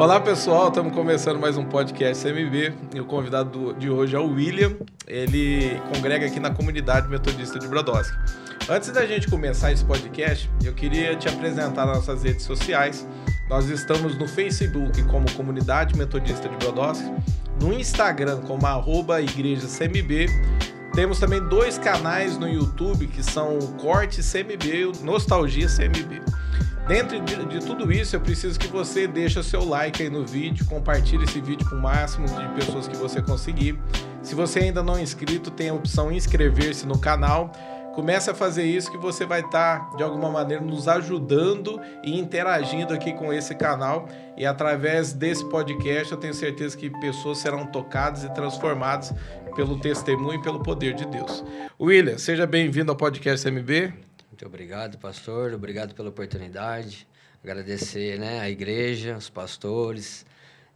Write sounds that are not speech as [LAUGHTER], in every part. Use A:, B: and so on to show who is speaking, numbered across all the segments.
A: Olá pessoal, estamos começando mais um podcast CMB e o convidado de hoje é o William. Ele congrega aqui na comunidade metodista de Brodowski. Antes da gente começar esse podcast, eu queria te apresentar nossas redes sociais. Nós estamos no Facebook como Comunidade Metodista de Brodowski, no Instagram como arroba Igreja CMB. Temos também dois canais no YouTube que são Corte CMB e Nostalgia CMB. Dentro de, de, tudo isso, eu preciso que você deixe o seu like aí no vídeo, compartilhe esse vídeo com o máximo de pessoas que você conseguir. Se você ainda não é inscrito, tem a opção inscrever-se no canal. Comece a fazer isso que você vai estar, tá, de alguma maneira, nos ajudando e interagindo aqui com esse canal. E através desse podcast, eu tenho certeza que pessoas serão tocadas e transformadas pelo testemunho e pelo poder de Deus. William, seja bem-vindo ao podcast MB.
B: Muito obrigado, pastor. Obrigado pela oportunidade. Agradecer né, a igreja, os pastores.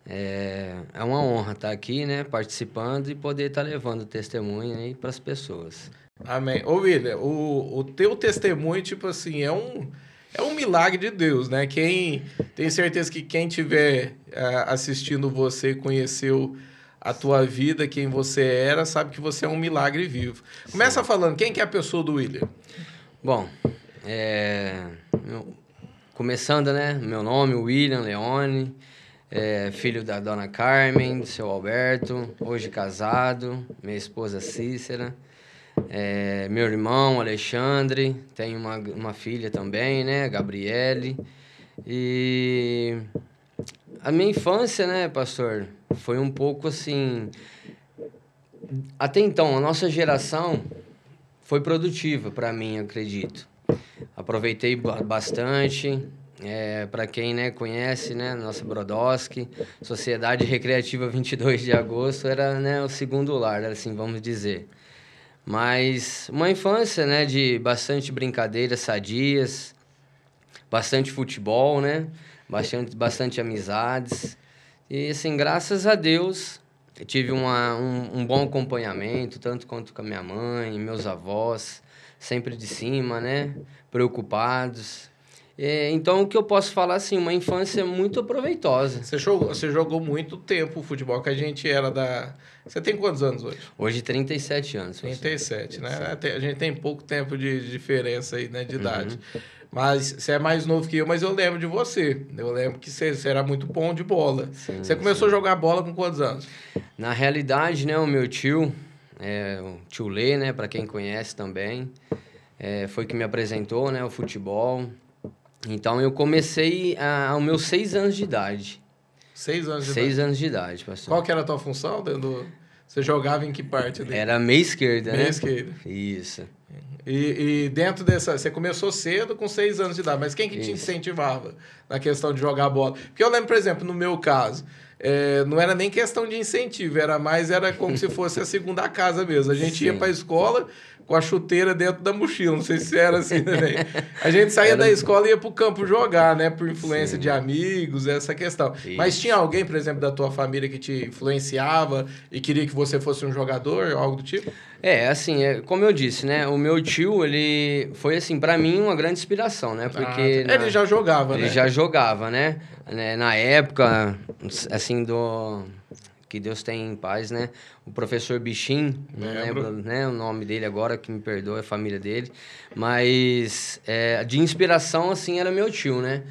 B: É, é uma honra estar aqui, né, participando e poder estar levando testemunho aí para as pessoas.
A: Amém. Ô, William, o, o teu testemunho, tipo assim, é um, é um milagre de Deus, né? Quem tem certeza que quem tiver uh, assistindo você conheceu a tua vida, quem você era, sabe que você é um milagre vivo. Começa Sim. falando, quem que é a pessoa do William?
B: Bom, é, meu, começando, né? Meu nome, William Leone, é, filho da dona Carmen, do seu Alberto, hoje casado, minha esposa Cícera, é, meu irmão Alexandre, tenho uma, uma filha também, né? Gabriele. E a minha infância, né, pastor, foi um pouco assim. Até então, a nossa geração foi produtiva para mim, acredito. Aproveitei bastante. É, para quem né, conhece, né, nossa Brodowski, Sociedade Recreativa 22 de Agosto era né, o segundo lar, assim vamos dizer. Mas uma infância né, de bastante brincadeiras sadias, bastante futebol, né, bastante, bastante amizades. E assim, graças a Deus, eu tive uma, um, um, bom acompanhamento, tanto quanto com a minha mãe, meus avós, sempre de cima, né? Preocupados. É, então, o que eu posso falar, assim, uma infância muito proveitosa.
A: Você jogou, você jogou muito tempo o futebol, que a gente era da... Você tem quantos anos hoje?
B: Hoje, 37 anos.
A: 37, né? A gente tem pouco tempo de diferença aí, né, de idade. Uhum. Mas você é mais novo que eu, mas eu lembro de você. Eu lembro que você, você era muito bom de bola. Sim, você começou sim. a jogar bola com quantos anos?
B: Na realidade, né, o meu tio, é, o tio Lê, né, para quem conhece também, é, foi que me apresentou, né, o futebol. Então eu comecei a, aos meus seis anos de idade.
A: Seis anos de
B: seis
A: idade?
B: Seis anos de idade, pastor.
A: Qual que era a tua função dentro Você jogava em que parte?
B: Dele? Era meia esquerda,
A: meia né? Meia esquerda.
B: Isso.
A: E, e, dentro dessa. Você começou cedo, com seis anos de idade, mas quem que Isso. te incentivava na questão de jogar bola? Porque eu lembro, por exemplo, no meu caso, é, não era nem questão de incentivo, era mais era como se fosse a segunda casa mesmo. A gente Sim. ia para a escola com a chuteira dentro da mochila, não sei se era assim também. A gente saía era... da escola e ia para o campo jogar, né? Por influência Sim. de amigos, essa questão. Isso. Mas tinha alguém, por exemplo, da tua família que te influenciava e queria que você fosse um jogador, algo do tipo?
B: É, assim, é, como eu disse, né? O meu tio, ele foi, assim, para mim, uma grande inspiração, né? Porque...
A: Ah, na... Ele já jogava,
B: ele
A: né?
B: Ele já jogava, né? Na época, assim, do que Deus tem em paz, né? O professor Bichim, não lembro né, o nome dele agora, que me perdoa, a família dele. Mas é, de inspiração, assim, era meu tio, né?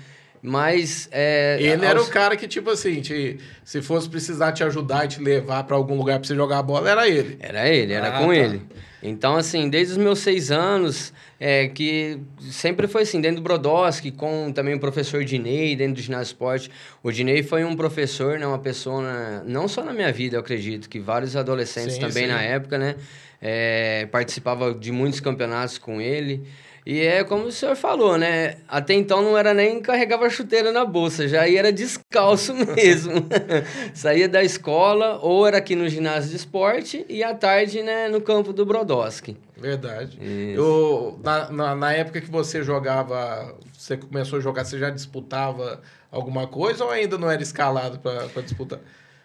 B: Mas. É,
A: ele aos... era o cara que, tipo assim, te, se fosse precisar te ajudar e te levar para algum lugar para você jogar a bola, era ele.
B: Era ele, era ah, com tá. ele. Então, assim, desde os meus seis anos, é, que sempre foi assim, dentro do Brodowski, com também o professor Dinei, dentro do ginásio esporte. O Dinei foi um professor, né, uma pessoa, não só na minha vida, eu acredito, que vários adolescentes sim, também sim. na época, né, é, participava de muitos campeonatos com ele. E é como o senhor falou, né? Até então não era nem carregava chuteira na bolsa, já era descalço [LAUGHS] mesmo. [LAUGHS] Saía da escola ou era aqui no ginásio de esporte e à tarde, né, no campo do Brodowski.
A: Verdade. Eu, na, na, na, época que você jogava, você começou a jogar, você já disputava alguma coisa ou ainda não era escalado para disputar?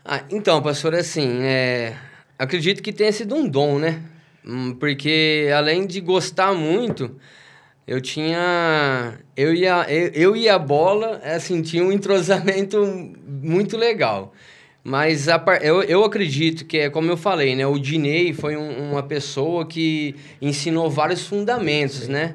B: Ah, então, pastor, assim, é, acredito que tenha sido um dom, né? Hum, porque além de gostar muito, eu tinha. Eu e a, eu, e a bola, assim, tinha um entrosamento muito legal. Mas a, eu, eu acredito que, é como eu falei, né? O Dinei foi um, uma pessoa que ensinou vários fundamentos, né?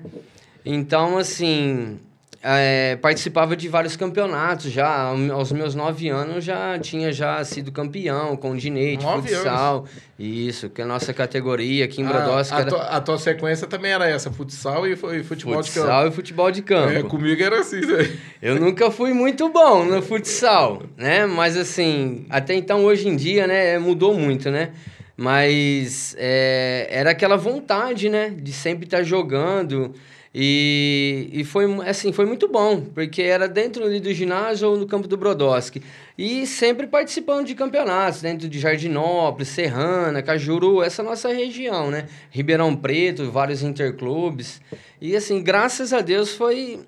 B: Então, assim, é, participava de vários campeonatos já. Aos meus nove anos já tinha já sido campeão com o Dinei de futsal. Anos. Isso, que é a nossa categoria aqui em Brodowski.
A: A, era... tua, a tua sequência também era essa, futsal e, futebol futsal de campo.
B: Futsal e futebol de campo. É,
A: comigo era assim. Né?
B: Eu nunca fui muito bom no futsal, né? Mas assim, até então hoje em dia, né, mudou muito, né? Mas é, era aquela vontade, né, de sempre estar jogando. E, e foi, assim, foi muito bom, porque era dentro ali do ginásio ou no campo do Brodowski. E sempre participando de campeonatos, dentro de Jardinópolis, Serrana, Cajuru, essa nossa região, né? Ribeirão Preto, vários interclubes. E assim, graças a Deus foi...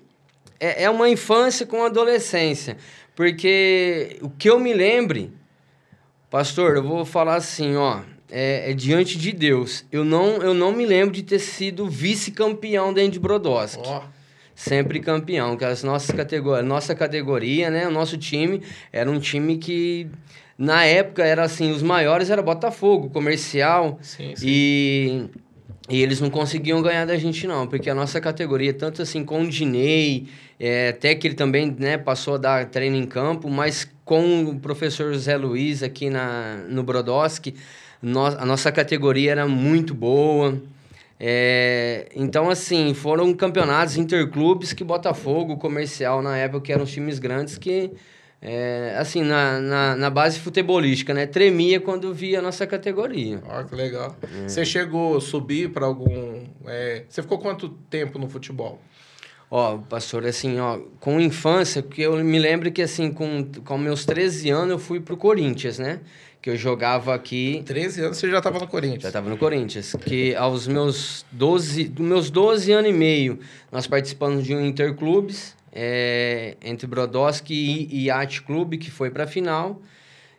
B: É, é uma infância com adolescência. Porque o que eu me lembre, pastor, eu vou falar assim, ó é, é, diante de Deus. Eu não, eu não me lembro de ter sido vice-campeão dentro de Brodowski. Oh. Sempre campeão, que as nossas categorias, nossa categoria, né, o nosso time era um time que na época era assim, os maiores era Botafogo, comercial. Sim, sim. E e eles não conseguiam ganhar da gente, não, porque a nossa categoria, tanto assim com o Dinei, é, até que ele também né, passou a dar treino em campo, mas com o professor José Luiz aqui na, no Brodowski, no, a nossa categoria era muito boa. É, então, assim, foram campeonatos interclubes que Botafogo, Comercial, na época, que eram os times grandes que, é, assim, na, na, na, base futebolística, né? Tremia quando via a nossa categoria.
A: Ó, que legal. É. Você chegou a subir para algum... É, você ficou quanto tempo no futebol?
B: Ó, pastor, assim, ó, com infância, porque eu me lembro que, assim, com, com meus 13 anos, eu fui pro Corinthians, né? Que eu jogava aqui.
A: 13 anos você já estava no Corinthians?
B: Já estava no Corinthians. Que aos meus 12, dos meus 12 anos e meio, nós participamos de um interclubes é, entre Brodowski e Yacht Clube, que foi para a final.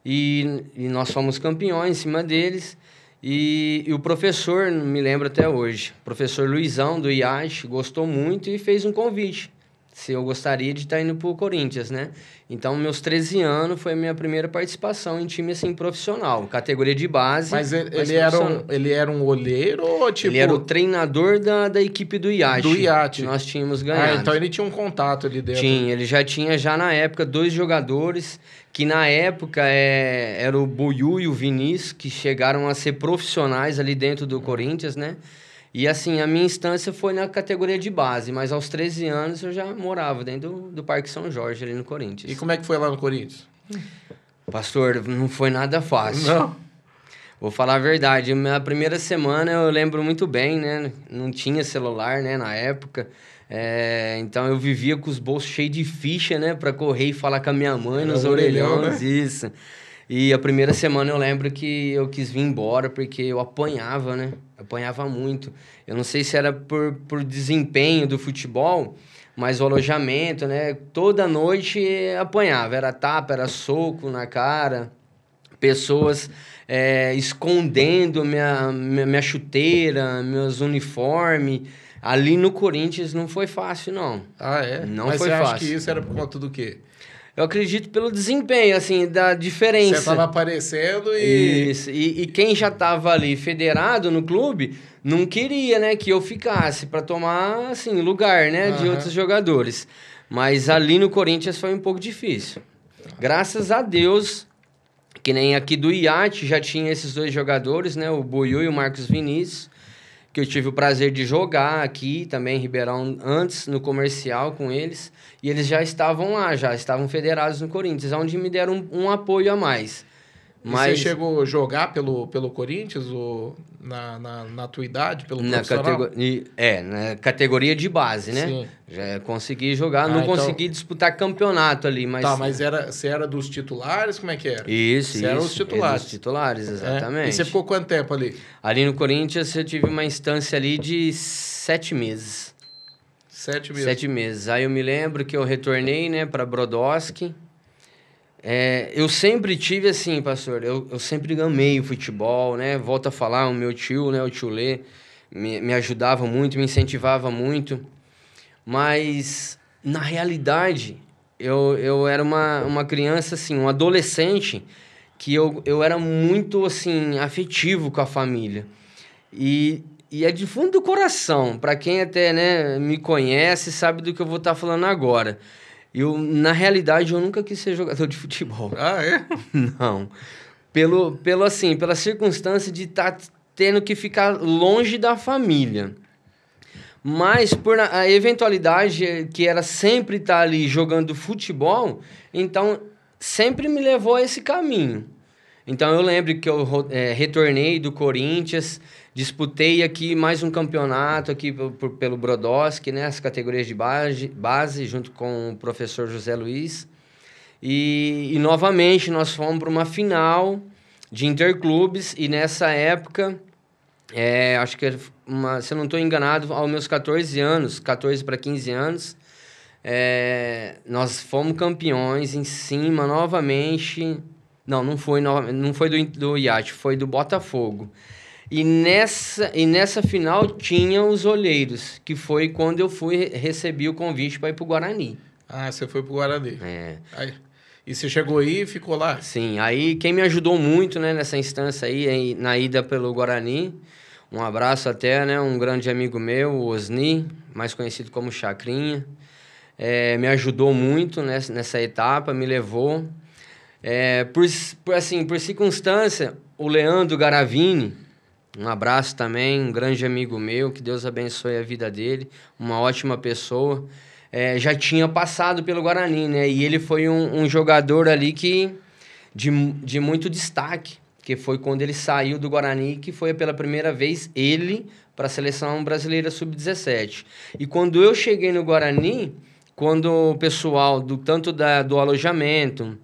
B: E, e, nós fomos campeões em cima deles. E, e, o professor, me lembro até hoje, o professor Luizão do IAT, gostou muito e fez um convite se eu gostaria de estar indo para o Corinthians, né? Então, meus 13 anos foi a minha primeira participação em time, assim, profissional. Categoria de base.
A: Mas ele, ele era, um, ele era um olheiro ou tipo...
B: Ele era o treinador da, da equipe do iate.
A: Do iate.
B: nós tínhamos ganhado.
A: Ah, então ele tinha um contato ali dentro.
B: Tinha, ele já tinha, já na época, dois jogadores que na época é, era o Buiu e o Vinícius, que chegaram a ser profissionais ali dentro do Corinthians, né? E assim, a minha instância foi na categoria de base, mas aos 13 anos eu já morava dentro do, do Parque São Jorge, ali no Corinthians.
A: E como é que foi lá no Corinthians?
B: Pastor, não foi nada fácil.
A: Não.
B: Vou falar a verdade, minha primeira semana eu lembro muito bem, né? Não tinha celular, né, na época. É, então eu vivia com os bolsos cheios de ficha, né, para correr e falar com a minha mãe nos orelhões, né? isso. E a primeira semana eu lembro que eu quis vir embora porque eu apanhava, né? apanhava muito. Eu não sei se era por, por desempenho do futebol, mas o alojamento, né? Toda noite apanhava. Era tapa, era soco na cara. Pessoas é, escondendo minha, minha, minha chuteira, meus uniformes. Ali no Corinthians não foi fácil, não.
A: Ah, é?
B: Não
A: Mas
B: foi
A: você
B: fácil.
A: acha que isso era por conta do quê?
B: Eu acredito pelo desempenho, assim, da diferença. Você
A: estava aparecendo e...
B: Isso. E, e quem já estava ali federado no clube não queria, né, que eu ficasse para tomar, assim, lugar, né, uhum. de outros jogadores. Mas ali no Corinthians foi um pouco difícil. Graças a Deus, que nem aqui do Iate já tinha esses dois jogadores, né, o Boiú e o Marcos Vinícius, que eu tive o prazer de jogar aqui também em Ribeirão antes no comercial com eles. E eles já estavam lá, já estavam federados no Corinthians, onde me deram um, um apoio a mais.
A: Mas... você chegou a jogar pelo, pelo Corinthians ou na, na, na tua idade, pelo
B: na categoria É, na categoria de base, né? Sim. Já consegui jogar, ah, não então... consegui disputar campeonato ali, mas...
A: Tá, mas era, você era dos titulares? Como é que era?
B: Isso,
A: você
B: isso.
A: era os titulares.
B: dos titulares, exatamente. É.
A: E você ficou quanto tempo ali?
B: Ali no Corinthians eu tive uma instância ali de sete meses.
A: Sete meses.
B: Sete meses. Aí eu me lembro que eu retornei, né, para Brodowski. É, eu sempre tive assim, pastor, eu, eu sempre amei o futebol, né? Volto a falar, o meu tio, né, o tio Lê, me, me ajudava muito, me incentivava muito. Mas, na realidade, eu, eu era uma, uma criança, assim, um adolescente, que eu, eu era muito, assim, afetivo com a família. E, e é de fundo do coração. Para quem até né, me conhece, sabe do que eu vou estar tá falando agora. Eu, na realidade, eu nunca quis ser jogador de futebol.
A: Ah, é? [LAUGHS]
B: Não. Pelo, pelo assim, pela circunstância de estar tá tendo que ficar longe da família. Mas por a eventualidade que era sempre estar tá ali jogando futebol, então sempre me levou a esse caminho. Então eu lembro que eu é, retornei do Corinthians, disputei aqui mais um campeonato aqui pelo Brodowski, né, as categorias de base, base junto com o professor José Luiz. E, e novamente nós fomos para uma final de interclubes e nessa época é, acho que, uma, se eu não estou enganado, aos meus 14 anos, 14 para 15 anos, é, nós fomos campeões em cima novamente. Não, não foi, não foi do, do iate, foi do Botafogo. E nessa, e nessa final tinha os olheiros, que foi quando eu fui recebi o convite para ir para o Guarani.
A: Ah, você foi para o Guarani.
B: É.
A: Aí, e você chegou aí e ficou lá?
B: Sim, aí quem me ajudou muito né, nessa instância aí, na ida pelo Guarani, um abraço até, né? Um grande amigo meu, o Osni, mais conhecido como Chacrinha. É, me ajudou muito nessa, nessa etapa, me levou. É, por, por, assim, por circunstância, o Leandro Garavini, um abraço também, um grande amigo meu, que Deus abençoe a vida dele, uma ótima pessoa. É, já tinha passado pelo Guarani, né? E ele foi um, um jogador ali que de, de muito destaque que foi quando ele saiu do Guarani, que foi pela primeira vez ele para a seleção brasileira sub-17. E quando eu cheguei no Guarani, quando o pessoal do tanto da, do alojamento,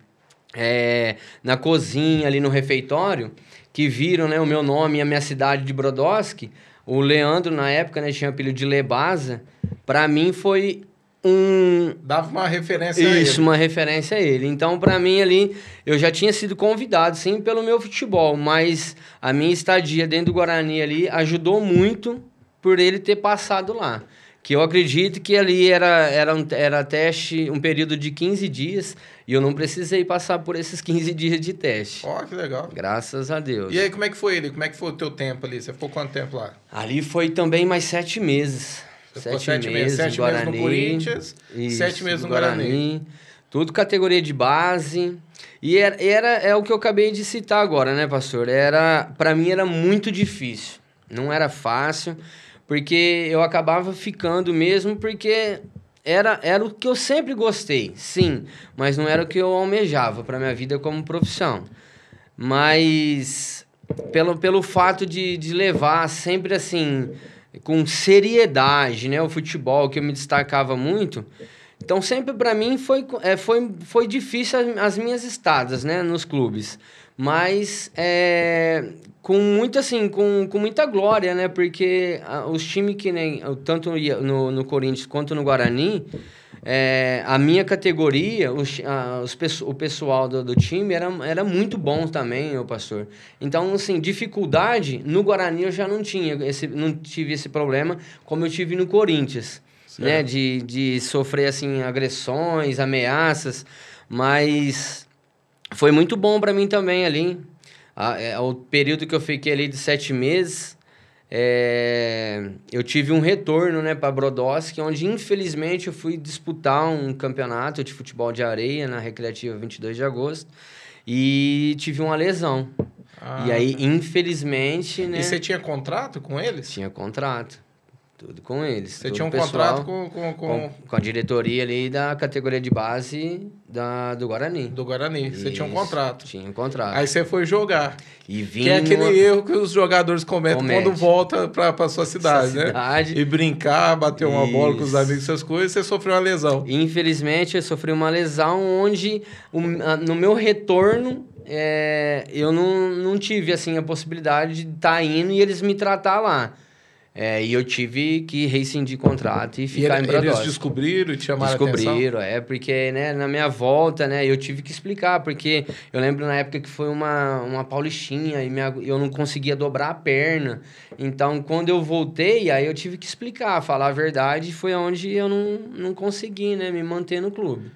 B: é, na cozinha ali no refeitório, que viram né, o meu nome e a minha cidade de Brodowski, o Leandro na época né, tinha apelido de Lebaza, para mim foi um.
A: Dava uma referência
B: Isso,
A: a ele.
B: Isso, uma referência a ele. Então, para mim, ali, eu já tinha sido convidado, sim, pelo meu futebol, mas a minha estadia dentro do Guarani ali ajudou muito por ele ter passado lá. Que eu acredito que ali era, era, um, era teste, um período de 15 dias, e eu não precisei passar por esses 15 [LAUGHS] dias de teste.
A: Ó, oh, que legal.
B: Graças a Deus.
A: E aí, como é que foi ele? Como é que foi o teu tempo ali? Você ficou quanto tempo lá?
B: Ali foi também mais sete meses. Sete, sete, meses,
A: sete
B: Guarani,
A: meses no Corinthians,
B: isso,
A: sete meses no Guarani. Guarani.
B: Tudo categoria de base. E era, era é o que eu acabei de citar agora, né, pastor? Era para mim era muito difícil. Não era fácil, porque eu acabava ficando mesmo porque era, era o que eu sempre gostei, sim, mas não era o que eu almejava para minha vida como profissão. Mas pelo, pelo fato de, de levar sempre assim com seriedade, né? O futebol que eu me destacava muito. Então sempre para mim foi, é, foi, foi difícil as, as, minhas estadas, né? Nos clubes, mas é, com muita assim, com, com muita glória, né? Porque a, os times que nem tanto no, no Corinthians quanto no Guarani é, a minha categoria, os, a, os, o pessoal do, do, time era, era muito bom também, o pastor. Então, assim, dificuldade, no Guarani eu já não tinha, esse, não tive esse problema como eu tive no Corinthians, certo. né? De, de sofrer, assim, agressões, ameaças, mas foi muito bom para mim também ali. A, é, o período que eu fiquei ali de sete meses, é, eu tive um retorno né, para Brodowski, onde infelizmente eu fui disputar um campeonato de futebol de areia na Recreativa 22 de agosto e tive uma lesão. Ah, e aí, infelizmente. Né,
A: e você tinha contrato com eles?
B: Tinha contrato. Tudo com eles.
A: Você tinha um pessoal, contrato com com, com... com,
B: com... a diretoria ali da categoria de base da, do Guarani.
A: Do Guarani. Isso. Você tinha um contrato.
B: Tinha um contrato.
A: Aí você foi jogar.
B: E
A: vinha... Que é aquele erro que os jogadores cometem Comete. quando volta para a sua cidade, sua né?
B: Cidade.
A: E brincar, bater uma Isso. bola com os amigos, essas coisas, você sofreu uma lesão.
B: Infelizmente, eu sofri uma lesão onde, no meu retorno, é, eu não, não tive assim a possibilidade de estar tá indo e eles me tratar lá. É, e eu tive que rescindir contrato e ficar
A: e
B: em Bradosky.
A: Eles descobriram e te chamaram
B: Descobriram, é, porque né, na minha volta, né, eu tive que explicar, porque eu lembro na época que foi uma, uma paulistinha e minha, eu não conseguia dobrar a perna. Então, quando eu voltei, aí eu tive que explicar, falar a verdade, foi onde eu não, não consegui, né, me manter no clube.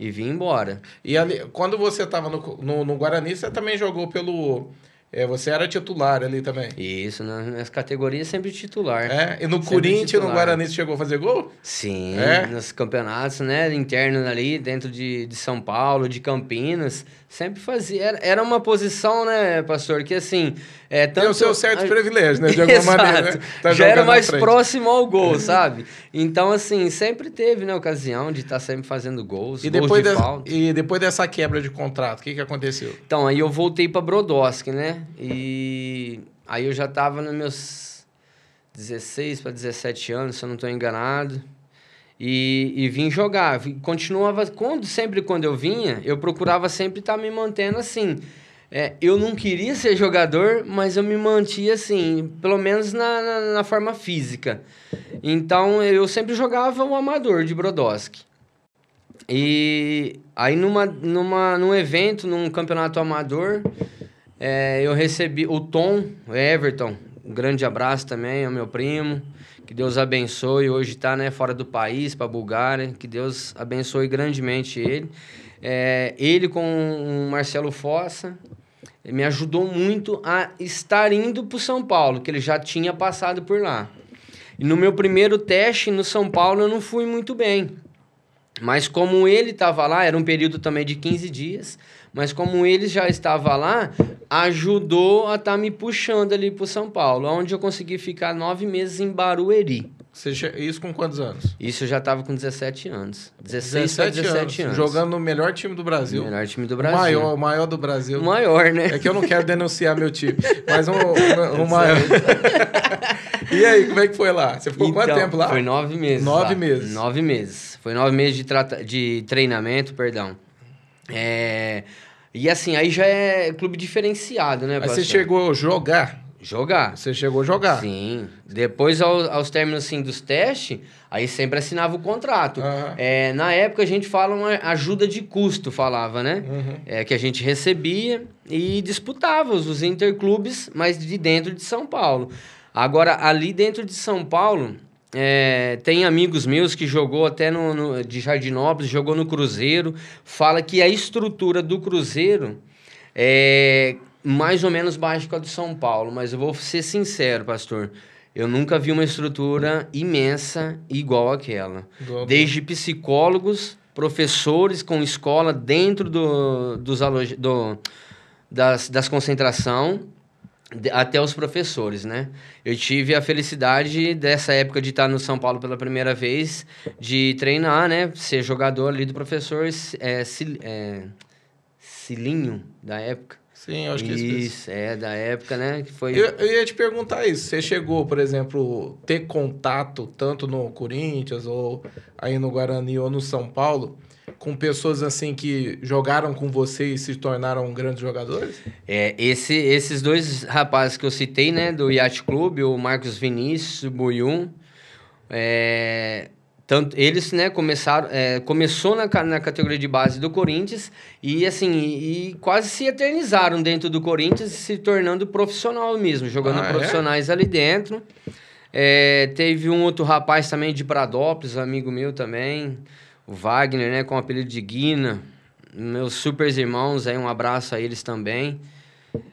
B: E vim embora.
A: E ali, quando você estava no, no, no Guarani, você também jogou pelo é, você era titular ali também.
B: Isso, nas categorias sempre titular.
A: É, e no Corinthians, no Guarani, você chegou a fazer gol?
B: Sim, é? nos campeonatos, né, internos ali, dentro de, de São Paulo, de Campinas, sempre fazia. Era, era uma posição, né, pastor, que assim, é, tanto... Tem
A: o seu certo a... privilégio, né? De [LAUGHS] alguma
B: Exato.
A: maneira. Né?
B: Tá Já era mais próximo ao gol, [LAUGHS] sabe? Então, assim, sempre teve, né, ocasião de estar tá sempre fazendo gols,
A: e
B: gols
A: depois
B: de falta.
A: E depois dessa quebra de contrato, o que, que aconteceu?
B: Então, aí eu voltei para Brodowski, né? E aí eu já tava nos meus 16 para 17 anos, se eu não estou enganado. E, e vim jogar. Continuava, quando, sempre quando eu vinha, eu procurava sempre estar tá me mantendo assim é, eu não queria ser jogador, mas eu me mantia assim, pelo menos na, na, na forma física. Então eu sempre jogava o amador de Brodowski. E aí numa, numa, num evento, num campeonato amador, é, eu recebi o Tom Everton, um grande abraço também ao meu primo. Que Deus abençoe. Hoje está né, fora do país, para a Bulgária. Que Deus abençoe grandemente ele. É, ele com o Marcelo Fossa me ajudou muito a estar indo para São Paulo, que ele já tinha passado por lá. E no meu primeiro teste no São Paulo eu não fui muito bem. Mas como ele estava lá, era um período também de 15 dias, mas como ele já estava lá, ajudou a estar tá me puxando ali para São Paulo, onde eu consegui ficar nove meses em Barueri.
A: Você, isso com quantos anos?
B: Isso eu já estava com 17 anos. 16 17 17 anos, anos,
A: Jogando no melhor time do Brasil.
B: melhor time do Brasil.
A: O maior, o maior do Brasil.
B: O maior, né?
A: É que eu não quero denunciar meu time. Mas o um, um, um maior. e aí, como é que foi lá? Você ficou então, quanto tempo lá?
B: Foi nove meses.
A: Nove
B: lá.
A: meses.
B: Nove meses. Foi nove meses de, trata... de treinamento, perdão. É... E assim, aí já é clube diferenciado, né?
A: Aí você chegou a jogar?
B: Jogar.
A: Você chegou a jogar?
B: Sim. Depois, aos, aos términos assim, dos testes, aí sempre assinava o contrato. Uhum. É, na época, a gente fala uma ajuda de custo, falava, né? Uhum. É, que a gente recebia e disputava os interclubes, mas de dentro de São Paulo. Agora, ali dentro de São Paulo, é, tem amigos meus que jogou até no, no, de Jardinópolis, jogou no Cruzeiro, fala que a estrutura do Cruzeiro é mais ou menos baixa que a do São Paulo, mas eu vou ser sincero, pastor. Eu nunca vi uma estrutura imensa igual aquela. Do... Desde psicólogos, professores com escola dentro do, dos do, das, das concentração, até os professores, né? Eu tive a felicidade dessa época de estar no São Paulo pela primeira vez, de treinar, né? Ser jogador ali do professor é, é, Cilinho, da época.
A: Sim, eu acho que
B: isso. Isso, é, da época, né? Que foi...
A: Eu, eu, ia te perguntar isso. Você chegou, por exemplo, ter contato tanto no Corinthians ou aí no Guarani ou no São Paulo com pessoas assim que jogaram com você e se tornaram grandes jogadores?
B: É, esse, esses dois rapazes que eu citei, né, do Yacht Clube, o Marcos Vinícius, o Buyum, é, tanto eles, né, começaram, é, começou na, na categoria de base do Corinthians e assim, e, e quase se eternizaram dentro do Corinthians, se tornando profissional mesmo, jogando ah, é? profissionais é? ali dentro. É, teve um outro rapaz também de Pradópolis, amigo meu também, o Wagner, né, com o apelido de Guina. Meus super irmãos, aí um abraço a eles também.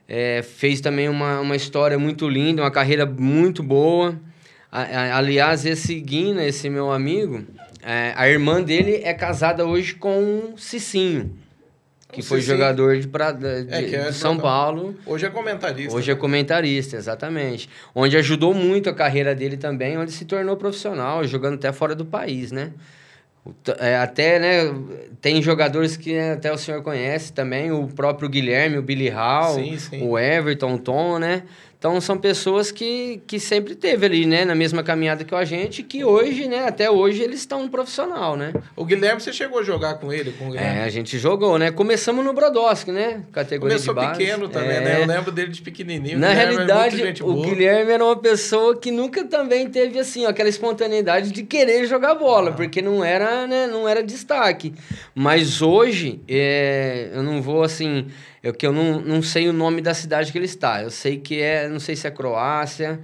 B: É, fez também uma, uma história muito linda, uma carreira muito boa. Aliás, esse Guina, esse meu amigo, é, a irmã dele é casada hoje com o Cicinho, que o foi Cicinho. jogador de, pra, de, é, de é São Paulo.
A: Hoje é comentarista.
B: Hoje é comentarista, exatamente. Onde ajudou muito a carreira dele também, onde se tornou profissional, jogando até fora do país, né? É, até, né, tem jogadores que até o senhor conhece também, o próprio Guilherme, o Billy Hall, sim, sim. o Everton, o Tom, né? Então são pessoas que, que sempre teve ali, né, na mesma caminhada que a gente, que hoje, né, até hoje eles estão no profissional, né?
A: O Guilherme, você chegou a jogar com ele? Com o
B: é, a gente jogou, né? Começamos no Brodowski, né? Categoria
A: Começou
B: de base.
A: pequeno também,
B: é...
A: né? Eu lembro dele de pequenininho.
B: Na realidade, o Guilherme era uma pessoa que nunca também teve, assim, ó, aquela espontaneidade de querer jogar bola, ah. porque não era, né, não era destaque. Mas hoje, é... eu não vou, assim eu que eu não, não sei o nome da cidade que ele está. Eu sei que é, não sei se é Croácia,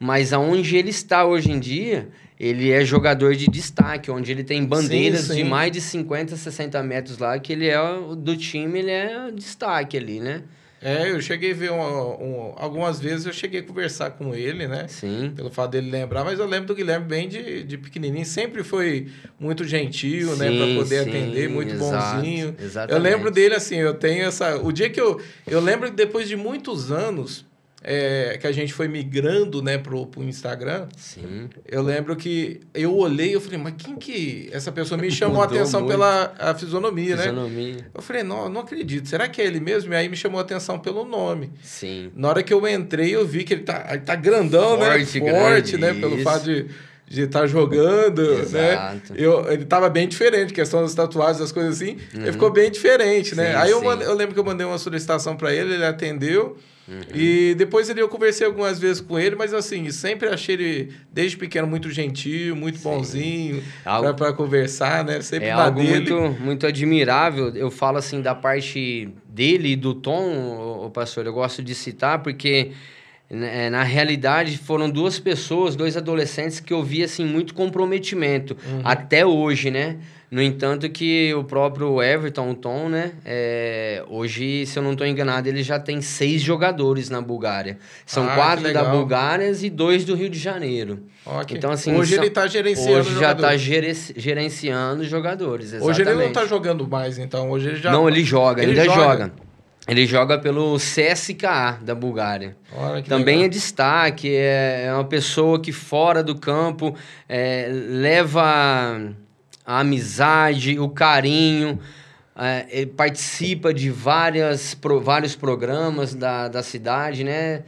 B: mas aonde ele está hoje em dia, ele é jogador de destaque, onde ele tem bandeiras sim, sim. de mais de 50, 60 metros lá, que ele é do time, ele é destaque ali, né?
A: É, eu cheguei a ver um, um, algumas vezes, eu cheguei a conversar com ele, né?
B: Sim.
A: Pelo fato dele lembrar, mas eu lembro do Guilherme bem de, de pequenininho, sempre foi muito gentil, né? sim, né? Para poder sim, atender, muito exato, bonzinho. Exatamente. Eu lembro dele assim, eu tenho essa... O dia que eu... Eu lembro que depois de muitos anos, é, que a gente foi migrando, né, pro, pro Instagram.
B: Sim.
A: Eu lembro que eu olhei eu falei, mas quem que... Essa pessoa me [LAUGHS] chamou a atenção muito. pela a fisionomia,
B: fisionomia,
A: né? Eu falei, não, não acredito. Será que é ele mesmo? E aí me chamou a atenção pelo nome.
B: Sim.
A: Na hora que eu entrei, eu vi que ele tá, ele tá grandão, né? Forte, né? Forte, né? Pelo fato de de estar tá jogando, né? Exato. né? Eu, ele tava bem diferente, questão das tatuagens, das coisas assim. Uhum. Ele ficou bem diferente, né? Sim, Aí eu, mandei, eu lembro que eu mandei uma solicitação para ele, ele atendeu. Uhum. E depois ele, eu conversei algumas vezes com ele, mas assim, sempre achei ele, desde pequeno, muito gentil, muito Sim. bonzinho, algo, para conversar, né? Sempre
B: é algo dele. muito, muito admirável. Eu falo assim da parte dele e do Tom, o pastor, eu gosto de citar, porque né, na realidade foram duas pessoas, dois adolescentes que eu vi assim muito comprometimento uhum. até hoje, né? No entanto, que o próprio Everton, o Tom, né? É, hoje, se eu não estou enganado, ele já tem seis jogadores na Bulgária. São ah, quatro da Bulgária e dois do Rio de Janeiro.
A: Okay. Então, assim, hoje são, ele está gerenciando
B: Hoje já está gerenciando jogadores. Exatamente.
A: Hoje ele não está jogando mais, então. Hoje ele já.
B: Não, ele joga, ele ainda joga. joga. Ele joga pelo CSKA da Bulgária. Também legal. é destaque, é, é uma pessoa que fora do campo é, leva a amizade, o carinho. É, participa de várias, pro, vários programas da, da cidade, né?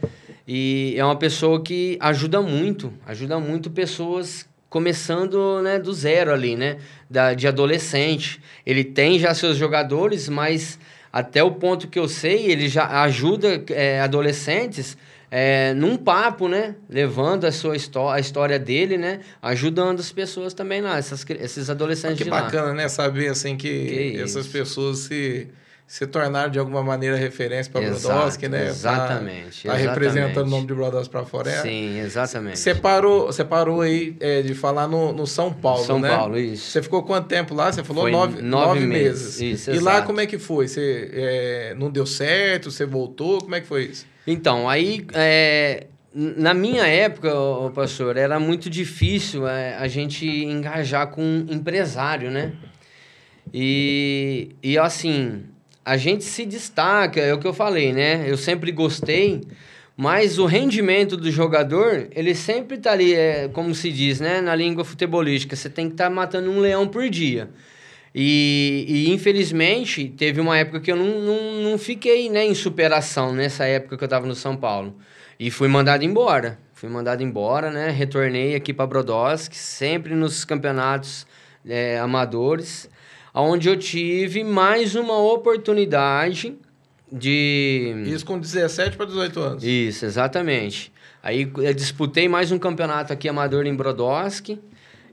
B: E é uma pessoa que ajuda muito, ajuda muito pessoas começando né, do zero ali, né? Da, de adolescente. Ele tem já seus jogadores, mas até o ponto que eu sei, ele já ajuda é, adolescentes é, num papo, né? Levando a sua história, a história dele, né? Ajudando as pessoas também lá, essas, esses adolescentes
A: que
B: de
A: bacana,
B: lá.
A: né? Saber assim que, que essas pessoas se se tornar de alguma maneira referência para Brodowski, né?
B: Exatamente.
A: Tá, tá representando o nome de Brodowski para fora. É,
B: Sim, exatamente.
A: Você parou, você parou aí é, de falar no, no São Paulo,
B: São
A: né?
B: São Paulo, isso.
A: Você ficou quanto tempo lá? Você falou
B: foi
A: nove,
B: nove,
A: nove
B: meses.
A: meses.
B: Isso,
A: e
B: exato.
A: lá como é que foi? Você é, não deu certo? Você voltou? Como é que foi isso?
B: Então, aí é, na minha época, pastor, era muito difícil é, a gente engajar com um empresário, né? E, e assim, a gente se destaca, é o que eu falei, né? Eu sempre gostei, mas o rendimento do jogador, ele sempre tá ali, é, como se diz, né? Na língua futebolística, você tem que estar tá matando um leão por dia. E, e, infelizmente, teve uma época que eu não, não, não fiquei né, em superação, nessa época que eu estava no São Paulo. E fui mandado embora. Fui mandado embora, né? Retornei aqui para Brodowski, sempre nos campeonatos é, amadores onde eu tive mais uma oportunidade de.
A: Isso com 17 para 18 anos.
B: Isso, exatamente. Aí eu disputei mais um campeonato aqui amador em Brodowski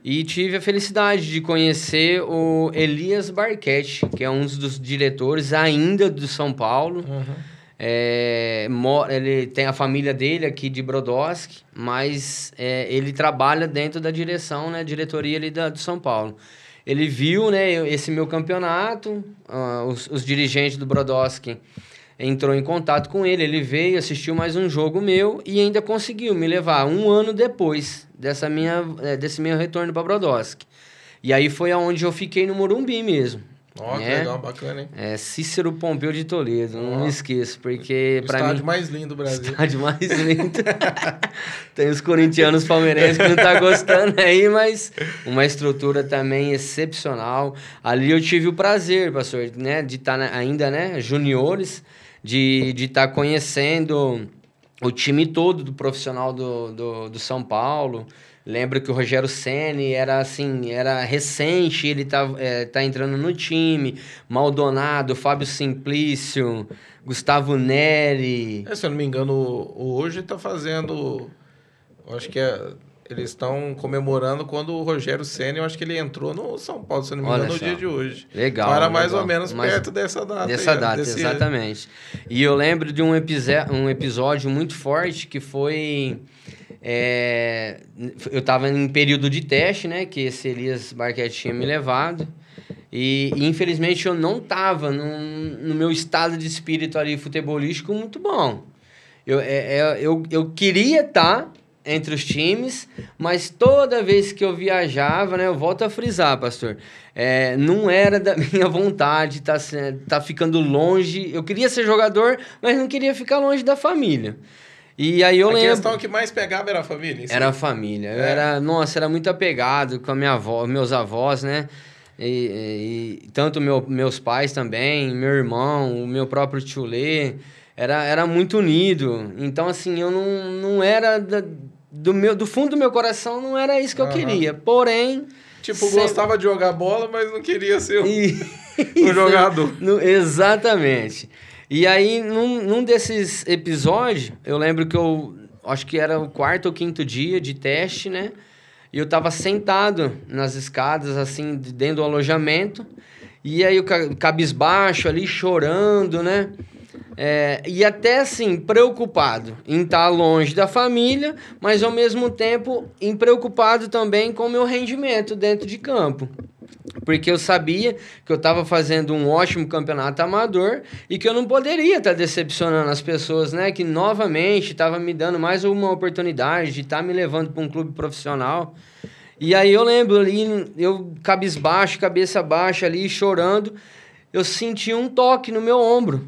B: e tive a felicidade de conhecer o Elias Barquete, que é um dos diretores ainda do São Paulo. Uhum. É, ele tem a família dele aqui de Brodowski, mas é, ele trabalha dentro da direção, né, diretoria ali da, do São Paulo. Ele viu né, esse meu campeonato, uh, os, os, dirigentes do Brodowski entrou em contato com ele, ele veio, assistiu mais um jogo meu e ainda conseguiu me levar um ano depois dessa minha, eh, desse meu retorno para Brodowski. E aí foi aonde eu fiquei no Morumbi mesmo.
A: Ó, oh, né? que legal, bacana, hein?
B: É Cícero Pompeu de Toledo, oh. não me esqueço, porque
A: para mim... estádio mais lindo do Brasil. [LAUGHS]
B: Estádio mais lindo. [LAUGHS] Tem os corintianos palmeirenses que não tá gostando aí, mas uma estrutura também excepcional. Ali eu tive o prazer, pastor, né, de estar tá ainda, né, juniores, de estar de tá conhecendo o time todo do profissional do, do, do São Paulo. Lembro que o Rogério Ceni era assim, era recente, ele tá, é, tá entrando no time. Maldonado, Fábio Simplício, Gustavo Neri.
A: É, se eu não me engano, hoje está fazendo. Acho que é eles estão comemorando quando o Rogério Senna, eu acho que ele entrou no São Paulo, se não me engano, no dia de hoje.
B: Legal.
A: Então era
B: mais
A: legal. ou menos Mas perto dessa data.
B: Dessa aí, data, desse... exatamente. E eu lembro de um, um episódio muito forte que foi. É, eu estava em período de teste, né? Que esse Elias Barquete tinha me levado. E, e infelizmente eu não estava no meu estado de espírito ali futebolístico muito bom. Eu, é, é eu, eu queria estar. Tá, entre os times, mas toda vez que eu viajava, né, eu volto a frisar, pastor, é, não era da [LAUGHS] minha vontade estar tá, tá ficando longe. Eu queria ser jogador, mas não queria ficar longe da família. E aí eu a lembro. A
A: questão que mais pegava era a família?
B: Era a família. Eu é. era, nossa, era muito apegado com a minha avó, meus avós, né? E, e, tanto meu, meus pais também, meu irmão, o meu próprio tio Lê, era, era muito unido. Então, assim, eu não, não era da, do, meu, do fundo do meu coração não era isso que eu queria. Porém.
A: Tipo, sempre... gostava de jogar bola, mas não queria ser um, [LAUGHS] um jogador.
B: No, exatamente. E aí, num, num desses episódios, eu lembro que eu. Acho que era o quarto ou quinto dia de teste, né? E eu tava sentado nas escadas, assim, dentro do alojamento. E aí, o cabisbaixo ali, chorando, né? É, e até assim, preocupado em estar tá longe da família, mas ao mesmo tempo em preocupado também com o meu rendimento dentro de campo. Porque eu sabia que eu estava fazendo um ótimo campeonato amador e que eu não poderia estar tá decepcionando as pessoas, né? Que novamente estava me dando mais uma oportunidade de estar tá me levando para um clube profissional. E aí eu lembro ali, eu cabisbaixo, cabeça baixa ali, chorando, eu senti um toque no meu ombro.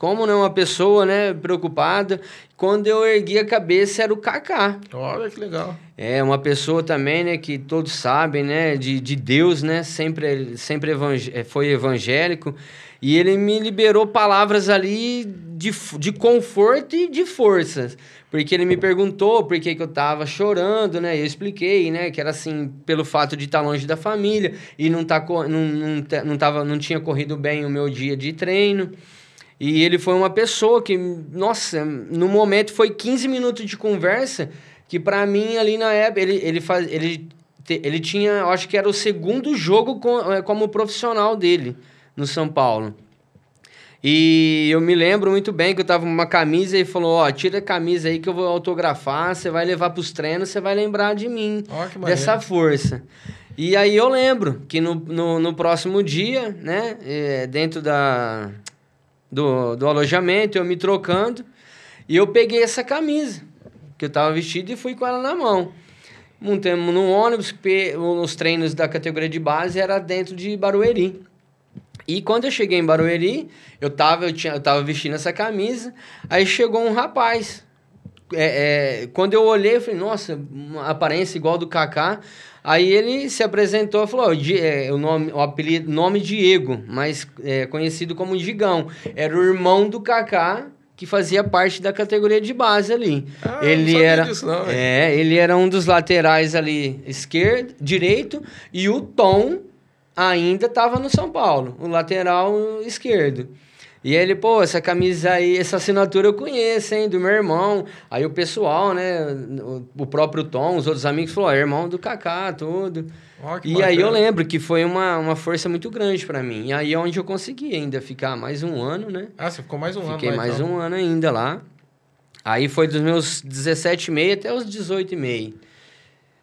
B: Como não uma pessoa, né, preocupada. Quando eu ergui a cabeça era o Kaká.
A: Olha que legal.
B: É, uma pessoa também, né, que todos sabem, né, de, de Deus, né, sempre, sempre evangé é, foi evangélico. E ele me liberou palavras ali de, de conforto e de forças. Porque ele me perguntou por que, que eu tava chorando, né? Eu expliquei, né? Que era assim, pelo fato de estar longe da família e não, tá, não, não, não, tava, não tinha corrido bem o meu dia de treino. E ele foi uma pessoa que, nossa, no momento foi 15 minutos de conversa que para mim ali na época ele ele faz ele ele tinha, acho que era o segundo jogo com, é, como profissional dele no São Paulo. E eu me lembro muito bem que eu tava com uma camisa e falou: Ó, tira a camisa aí que eu vou autografar, você vai levar pros treinos, você vai lembrar de mim, oh, dessa força. E aí eu lembro que no, no, no próximo dia, né, é, dentro da, do, do alojamento, eu me trocando. E eu peguei essa camisa que eu estava vestido e fui com ela na mão. Montamos no ônibus, os treinos da categoria de base era dentro de Barueri. E quando eu cheguei em Barueri, eu tava, eu tinha, eu tava vestindo essa camisa, aí chegou um rapaz. É, é, quando eu olhei, eu falei, nossa, uma aparência igual do Kaká. Aí ele se apresentou e falou: é, o, nome, o apelido, nome Diego, mas é, conhecido como Digão. Era o irmão do Kaká que fazia parte da categoria de base ali. Ah, ele não era disso, não, é, ele era um dos laterais ali esquerdo, direito e o Tom ainda estava no São Paulo, o lateral esquerdo. E ele, pô, essa camisa aí, essa assinatura eu conheço, hein, do meu irmão. Aí o pessoal, né, o, próprio Tom, os outros amigos, falou, é irmão do Kaká, tudo. Oh, e bacana. aí eu lembro que foi uma, uma força muito grande para mim. E aí é onde eu consegui ainda ficar mais um ano, né?
A: Ah, você ficou mais um
B: Fiquei
A: ano
B: Fiquei mais então. um ano ainda lá. Aí foi dos meus 17,5 até os 18,5.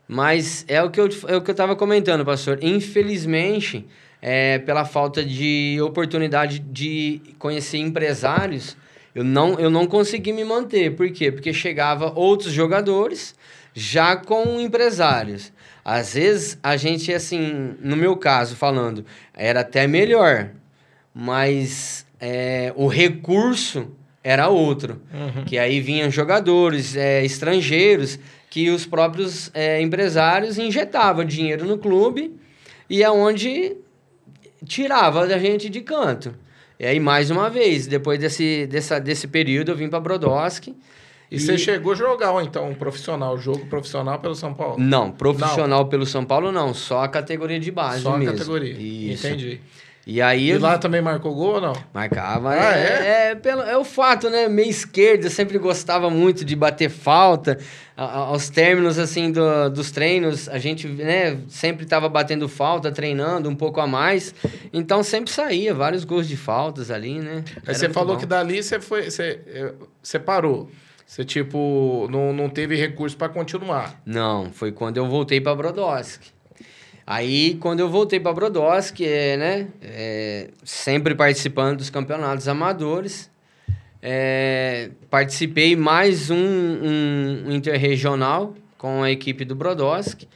B: Mas é o que eu, é o que eu tava comentando, pastor. Infelizmente é, pela falta de oportunidade de conhecer empresários, eu não, eu não consegui me manter. Por quê? Porque chegava outros jogadores já com empresários. Às vezes a gente, assim, no meu caso falando, era até melhor, mas é, o recurso era outro. Uhum. Que aí vinham jogadores é, estrangeiros que os próprios é, empresários injetavam dinheiro no clube e é onde tirava da gente de canto. E aí, mais uma vez, depois desse, dessa, desse período, eu vim para Brodowski.
A: E, e, você chegou a jogar, então, um profissional, jogo profissional pelo São Paulo?
B: Não, profissional não. pelo São Paulo não, só a categoria de base
A: só
B: mesmo.
A: Só a categoria, Isso. entendi.
B: E aí.
A: E lá também marcou gol ou não?
B: Marcava. Ah, é, é? É, pelo, é o fato, né? Meio esquerdo, eu sempre gostava muito de bater falta. A, aos términos, assim, do, dos treinos, a gente, né, sempre estava batendo falta, treinando um pouco a mais. Então sempre saía, vários gols de faltas ali, né?
A: Aí você falou bom. que dali você foi. Você, eh, você parou. Você, tipo, não, não teve recurso para continuar.
B: Não, foi quando eu voltei para Brodowski. Aí, quando eu voltei para Brodowski, é, né, é, sempre participando dos campeonatos amadores, é, participei mais um, um, interregional com a equipe do Brodowski.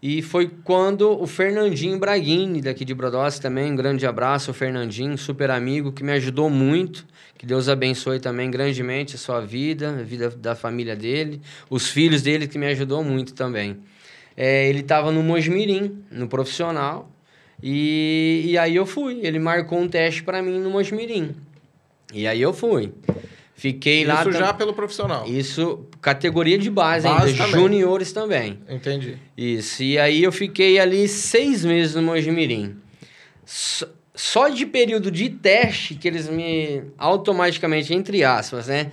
B: E foi quando o Fernandinho Braghini, daqui de Brodowski também, um grande abraço ao Fernandinho, super amigo, que me ajudou muito. Que Deus abençoe também grandemente a sua vida, a vida da família dele, os filhos dele, que me ajudou muito também. É, ele estava no Mosmirim, no profissional. E, e aí eu fui. Ele marcou um teste para mim no Mosmirim. E aí eu fui. Fiquei
A: Isso
B: lá.
A: Isso já pelo profissional.
B: Isso, categoria de base, base ainda, também. juniores também.
A: Entendi.
B: Isso. E aí eu fiquei ali seis meses no Mojimirim. Só, só de período de teste que eles me automaticamente, entre aspas, né?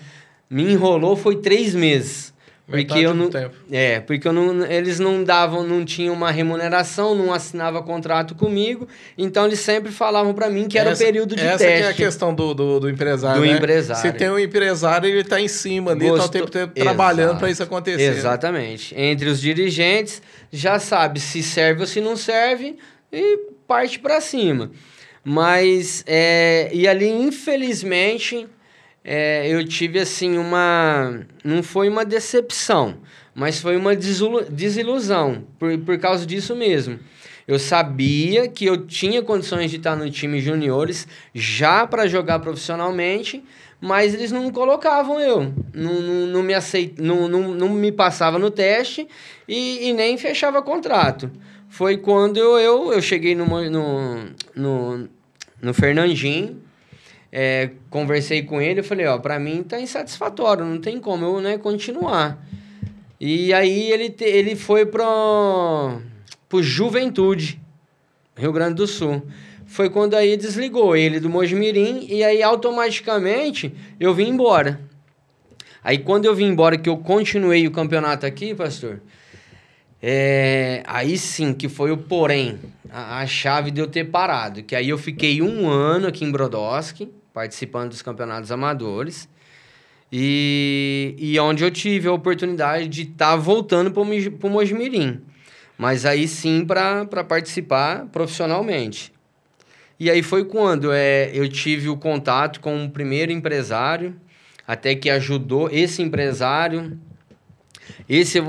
B: Me enrolou foi três meses. Porque eu não, tempo. é, porque eu não, eles não davam, não tinham uma remuneração, não assinava contrato comigo, então eles sempre falavam para mim que era essa, o período de
A: essa
B: teste.
A: Essa é a questão do, do, do empresário,
B: Do
A: né?
B: empresário.
A: Se tem um empresário, ele está em cima ali, está o tempo todo trabalhando para isso acontecer.
B: Exatamente. Entre os dirigentes, já sabe se serve ou se não serve e parte para cima. Mas, é, e ali, infelizmente é, eu tive assim uma. Não foi uma decepção, mas foi uma desilusão, por, por causa disso mesmo. Eu sabia que eu tinha condições de estar no time juniores já para jogar profissionalmente, mas eles não colocavam eu. Não, não, não me aceit... não, não, não me passava no teste e, e nem fechava contrato. Foi quando eu, eu, eu cheguei no, no, no, no Fernandinho, é, conversei com ele, eu falei, ó, para mim tá insatisfatório, não tem como eu, né, continuar. E aí ele, te, ele foi pro, pro Juventude, Rio Grande do Sul. Foi quando aí desligou ele do Mojimirim e aí automaticamente eu vim embora. Aí quando eu vim embora, que eu continuei o campeonato aqui, pastor, é, aí sim que foi o porém, a, a, chave de eu ter parado. Que aí eu fiquei um ano aqui em Brodowski, participando dos campeonatos amadores. E, e onde eu tive a oportunidade de estar tá voltando para o Mojimirim. Mas aí sim para participar profissionalmente. E aí foi quando é, eu tive o contato com o primeiro empresário, até que ajudou esse empresário. Esse, é,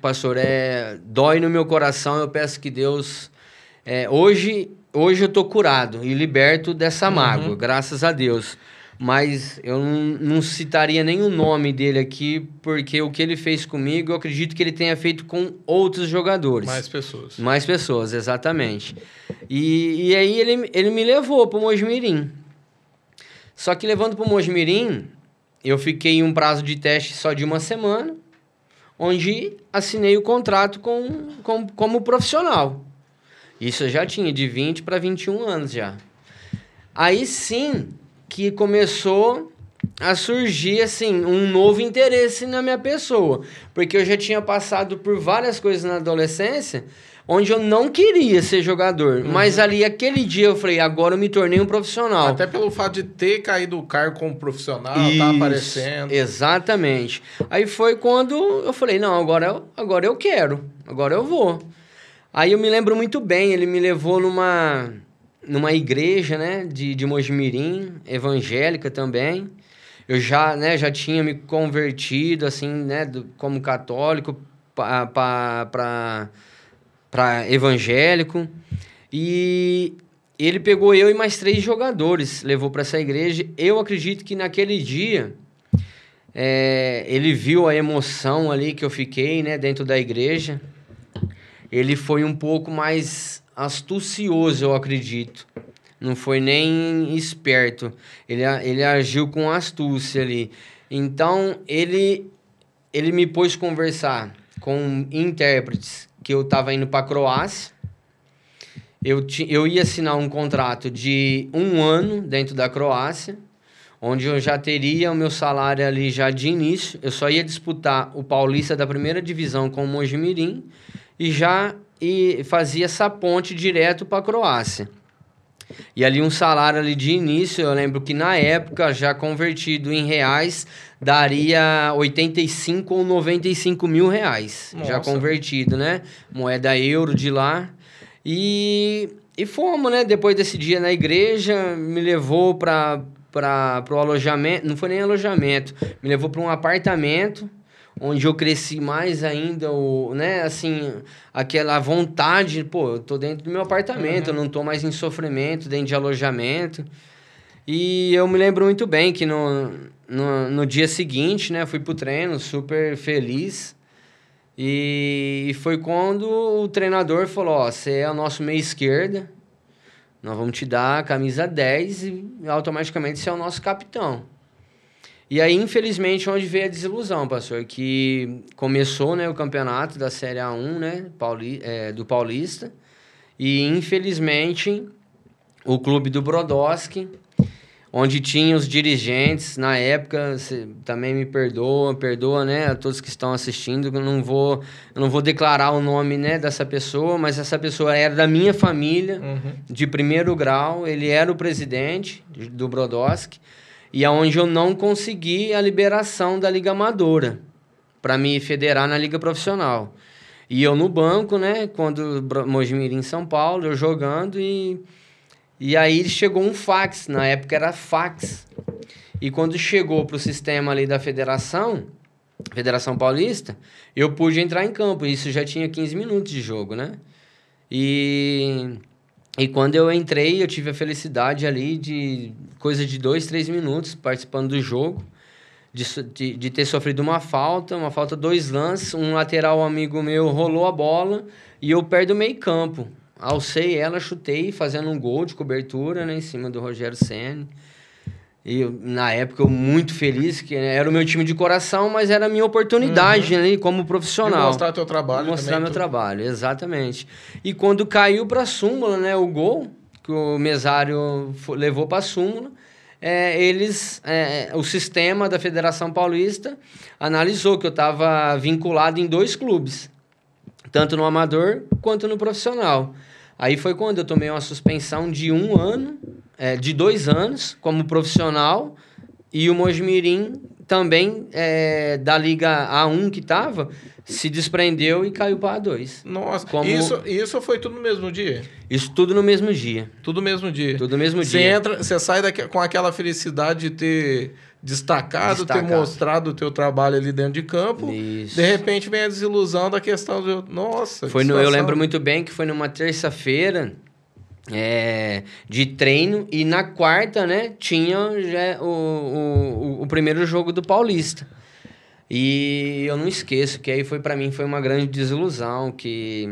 B: pastor, é, dói no meu coração, eu peço que Deus... É, hoje hoje eu tô curado e liberto dessa mágoa, uhum. graças a Deus. Mas eu não, não citaria nenhum nome dele aqui, porque o que ele fez comigo, eu acredito que ele tenha feito com outros jogadores.
A: Mais pessoas.
B: Mais pessoas, exatamente. E, e aí ele, ele me levou para o Mojimirim. Só que levando para o Mojimirim, eu fiquei em um prazo de teste só de uma semana, onde assinei o contrato com, com, como profissional. Isso eu já tinha, de 20 para 21 anos já. Aí sim que começou a surgir assim um novo interesse na minha pessoa, porque eu já tinha passado por várias coisas na adolescência onde eu não queria ser jogador, uhum. mas ali aquele dia eu falei, agora eu me tornei um profissional.
A: Até pelo fato de ter caído o cargo como profissional, tá Isso, tá aparecendo.
B: Exatamente. Aí foi quando eu falei, não, agora agora eu quero, agora eu vou. Aí eu me lembro muito bem, ele me levou numa, numa igreja, né, de, de Mojimirim, evangélica também. Eu já, né, já tinha me convertido, assim, né, do, como católico para evangélico. E ele pegou eu e mais três jogadores, levou para essa igreja. Eu acredito que naquele dia é, ele viu a emoção ali que eu fiquei, né, dentro da igreja ele foi um pouco mais astucioso, eu acredito. Não foi nem esperto. Ele, ele agiu com astúcia ali. Então, ele, ele me pôs conversar com intérpretes que eu estava indo para a Croácia. Eu, ti, eu ia assinar um contrato de um ano dentro da Croácia, onde eu já teria o meu salário ali já de início. Eu só ia disputar o Paulista da primeira divisão com o Mojimirim e já e fazia essa ponte direto para a Croácia. E ali um salário ali de início, eu lembro que na época, já convertido em reais, daria 85 ou 95 mil reais. Nossa. Já convertido, né? Moeda euro de lá. E, e fomos, né? Depois desse dia na igreja, me levou para o alojamento. Não foi nem alojamento, me levou para um apartamento onde eu cresci mais ainda, o, né, assim, aquela vontade, pô, eu tô dentro do meu apartamento, uhum. eu não tô mais em sofrimento, dentro de alojamento. E eu me lembro muito bem que no, no, no dia seguinte, né, fui pro treino super feliz. E foi quando o treinador falou, ó, você é o nosso meia esquerda, nós vamos te dar a camisa 10 e automaticamente você é o nosso capitão. E aí, infelizmente, onde veio a desilusão, pastor, que começou né, o campeonato da Série A1, né, Pauli, é, do Paulista, e infelizmente o clube do Brodowski, onde tinha os dirigentes, na época, também me perdoa, perdoa, né, a todos que estão assistindo, eu não vou, eu não vou declarar o nome, né, dessa pessoa, mas essa pessoa era da minha família, uhum. de primeiro grau, ele era o presidente do Brodowski, e aonde eu não consegui a liberação da liga amadora para me federar na liga profissional. E eu no banco, né, quando Mojimirim em São Paulo, eu jogando e e aí chegou um fax, na época era fax. E quando chegou para o sistema ali da federação, Federação Paulista, eu pude entrar em campo. Isso já tinha 15 minutos de jogo, né? E e quando eu entrei, eu tive a felicidade ali de coisa de dois, três minutos participando do jogo, de, de, de, ter sofrido uma falta, uma falta, dois lances, um lateral amigo meu rolou a bola e eu perdo o meio campo. Alcei ela, chutei, fazendo um gol de cobertura né, em cima do Rogério Senna. E na época eu muito feliz, que era o meu time de coração, mas era a minha oportunidade uhum. né, como profissional. E
A: mostrar teu trabalho
B: Mostrar também, meu tu... trabalho, exatamente. E quando caiu para a súmula, né, o gol, que o mesário levou para a súmula, é, eles, é, o sistema da Federação Paulista analisou que eu estava vinculado em dois clubes, tanto no amador quanto no profissional. Aí foi quando eu tomei uma suspensão de um ano é, de dois anos como profissional e o Mojimirim também é, da Liga A1 que estava se desprendeu e caiu para A2.
A: Nossa, como... isso, isso foi tudo no mesmo dia?
B: Isso tudo no mesmo dia.
A: Tudo no mesmo dia.
B: Tudo no mesmo
A: você
B: dia.
A: Entra, você sai daqui, com aquela felicidade de ter destacado, destacado, ter mostrado o teu trabalho ali dentro de campo. Isso. De repente vem a desilusão da questão do... Nossa,
B: foi no, Eu lembro muito bem que foi numa terça-feira é, de treino e na quarta, né, tinha já o, o, o primeiro jogo do Paulista. E eu não esqueço que aí foi para mim foi uma grande desilusão que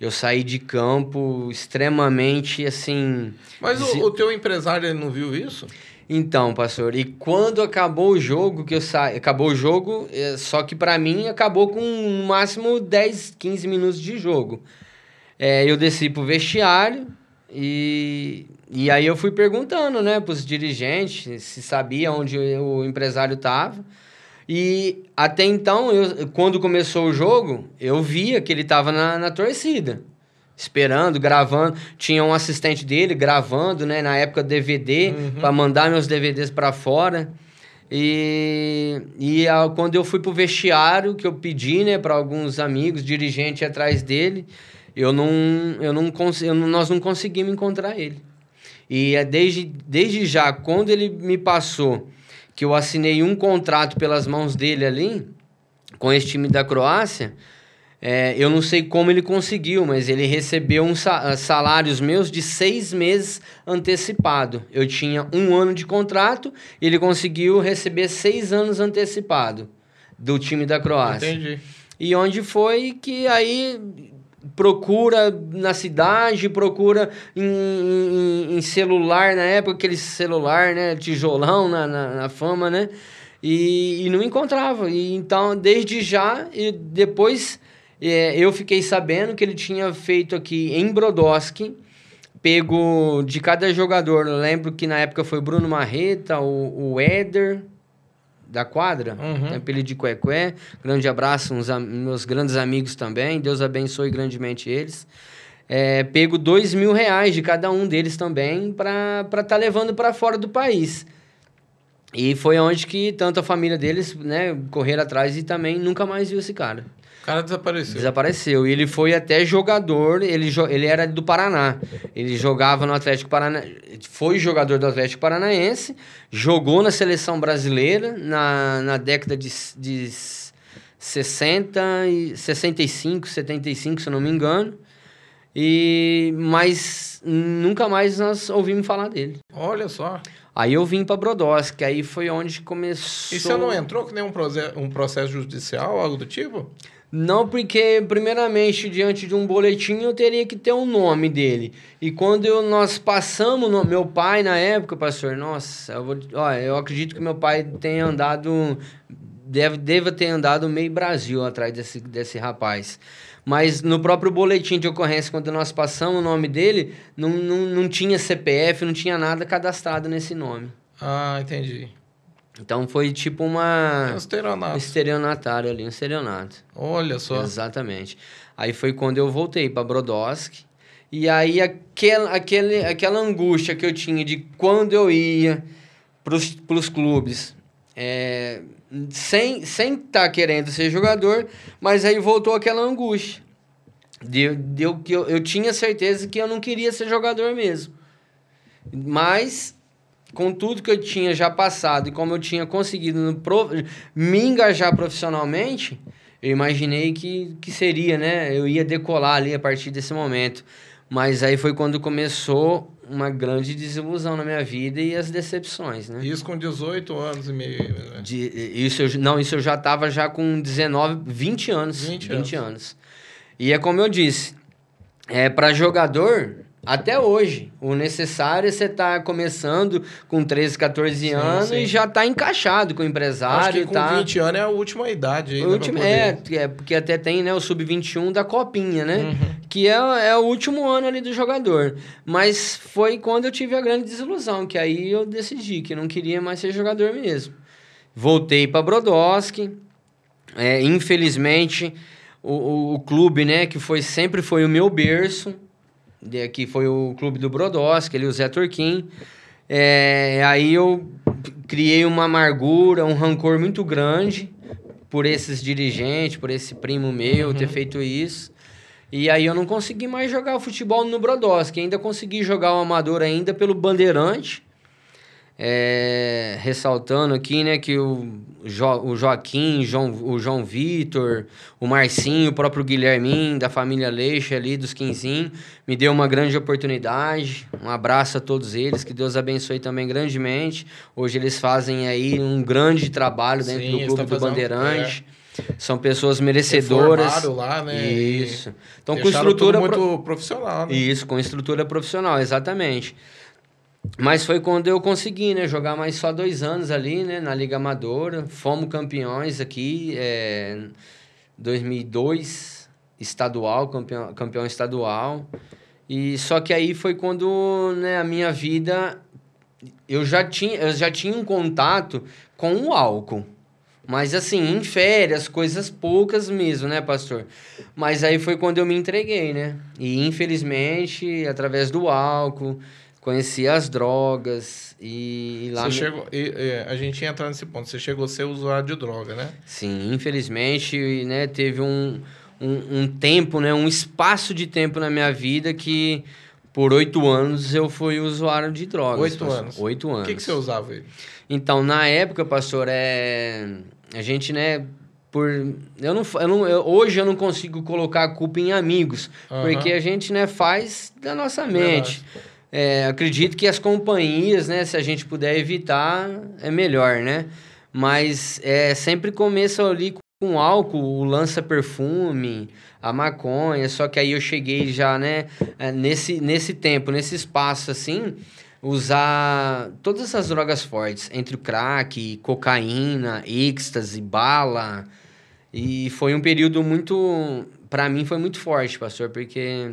B: eu saí de campo extremamente assim.
A: Mas o, o teu empresário não viu isso?
B: Então, pastor, e quando acabou o jogo, que eu saí, acabou o jogo, é, só que para mim acabou com no máximo 10, 15 minutos de jogo. É, eu desci pro vestiário, e, e aí eu fui perguntando, né, para os dirigentes se sabia onde o empresário estava. E até então, eu, quando começou o jogo, eu via que ele estava na, na torcida, esperando, gravando. Tinha um assistente dele gravando, né, na época DVD, uhum. para mandar meus DVDs para fora. E, e a, quando eu fui pro vestiário, que eu pedi, né, para alguns amigos, dirigente atrás dele, eu não, eu não, eu não, nós não conseguimos encontrar ele. E é desde, desde já, quando ele me passou que eu assinei um contrato pelas mãos dele ali, com esse time da Croácia, é, eu não sei como ele conseguiu, mas ele recebeu um salários meus de seis meses antecipado. Eu tinha um ano de contrato, ele conseguiu receber seis anos antecipado do time da Croácia.
A: Entendi.
B: E onde foi que aí procura na cidade, procura em, em, em, celular, na época aquele celular, né, tijolão na, na, na, fama, né? e, e não encontrava. E então, desde já, e depois é, eu fiquei sabendo que ele tinha feito aqui em Brodowski, pego de cada jogador. Eu lembro que na época foi Bruno Marreta, o, o Éder da quadra,
A: Uhum.
B: tem apelido de Cuecué. Grande abraço, uns meus grandes amigos também. Deus abençoe grandemente eles. É, pego dois mil reais de cada um deles também para estar tá levando para fora do país. E foi onde que tanto a família deles, né, correram atrás e também nunca mais viu esse cara.
A: O cara desapareceu.
B: Desapareceu. E ele foi até jogador, ele, jo- ele era do Paraná. Ele jogava no Atlético Paranaense. Foi jogador do Atlético Paranaense, jogou na seleção brasileira na, na década de, de 60 e 65, 75, se eu não me engano. E mas nunca mais nós ouvimos falar dele.
A: Olha só.
B: Aí eu vim para Brodowski, aí foi onde começou.
A: E você não entrou com nenhum um processo judicial, algo do tipo?
B: Não, porque, primeiramente, diante de um boletim, eu teria que ter o nome dele. E quando eu, nós passamos, no, meu pai, na época, pastor, nossa, eu, vou, olha, eu acredito que meu pai tenha andado, deve, deva ter andado meio Brasil atrás desse, desse rapaz. Mas no próprio boletim de ocorrência, quando nós passamos o nome dele, não, não, não tinha CPF, não tinha nada cadastrado nesse nome.
A: Ah, entendi.
B: Então foi tipo
A: É
B: uma...
A: um
B: Um
A: estelionato.
B: estelionatário ali, um estelionato.
A: Olha só.
B: Exatamente. Aí foi quando eu voltei para Brodowski. E aí aquela, aquele, aquela angústia que eu tinha de quando eu ia para os clubes, é, sem sem estar querendo ser jogador, mas aí voltou aquela angústia. Deu, deu que eu, eu tinha certeza que eu não queria ser jogador mesmo. Mas com tudo que eu tinha já passado e como eu tinha conseguido me engajar profissionalmente, eu imaginei que, que seria, né? Eu ia decolar ali a partir desse momento. Mas aí foi quando começou uma grande desilusão na minha vida e as decepções, né?
A: Isso com 18 anos e meio. né?
B: De, isso eu, não, isso eu já estava já com 19, 20 anos.
A: 20
B: 20, anos. E é como eu disse, é para jogador, até hoje, o necessário é você estar começando com 13, 14
A: Sim,
B: anos
A: sim.
B: e já tá encaixado com o empresário.
A: Acho que com
B: tá...
A: 20 anos é a última idade. Ainda
B: último, é, é, porque até tem né, o sub-21 da copinha, né?
A: Uhum.
B: Que é, é o último ano ali do jogador. Mas foi quando eu tive a grande desilusão, que aí eu decidi que não queria mais ser jogador mesmo. Voltei para Brodowski. É, infelizmente, o, o, o clube, né, que foi sempre foi o meu berço, que foi o clube do Brodowski, ele o Zé Turquim. É, aí eu criei uma amargura, um rancor muito grande por esses dirigentes, por esse primo meu ter feito isso. E aí eu não consegui mais jogar futebol no Brodowski. Ainda consegui jogar o amador ainda pelo Bandeirante. É, ressaltando aqui, né, que o, jo, o Joaquim, João, o João Vitor, o Marcinho, o próprio Guilhermin, da família Leixa ali, dos Quinzinho, me deu uma grande oportunidade. Um abraço a todos eles, que Deus abençoe também grandemente. Hoje eles fazem aí um grande trabalho dentro
A: Sim,
B: do Clube do Bandeirante. São pessoas merecedoras.
A: Lá, né?
B: Isso. Então, com estrutura.
A: tudo
B: pro-
A: muito profissional, né?
B: Isso, com estrutura profissional, exatamente. Mas foi quando eu consegui, né? Jogar mais só dois anos ali, né? Na Liga Amadora. Fomos campeões aqui, é, 2002, estadual, campeão, campeão estadual. E só que aí foi quando né, a minha vida... Eu já, tinha, eu já tinha um contato com o álcool. Mas assim, em férias, coisas poucas mesmo, né, pastor? Mas aí foi quando eu me entreguei, né? E infelizmente, através do álcool, conheci as drogas e, lá.
A: Você
B: me-
A: chegou, e, e, a gente ia entrar nesse ponto. Você chegou a ser usuário de droga, né?
B: Sim, infelizmente, né, teve um, um, um tempo, né, um espaço de tempo na minha vida que por oito anos eu fui usuário de drogas.
A: Oito anos.
B: Oito
A: O
B: anos.
A: que, que você usava ele?
B: Então, na época, pastor, é... a gente, né, por... Eu não, eu não, eu- hoje eu não consigo colocar a culpa em amigos,
A: Aham.
B: porque a gente, né, faz da nossa mente. É, acredito que as companhias, né, se a gente puder evitar, é melhor, né? Mas é, sempre começa ali com álcool, o lança-perfume, a maconha, só que aí eu cheguei já, né, é, nesse, nesse tempo, nesse espaço, assim, usar todas essas drogas fortes, entre o crack, cocaína, êxtase, bala. E foi um período muito, para mim foi muito forte, pastor, porque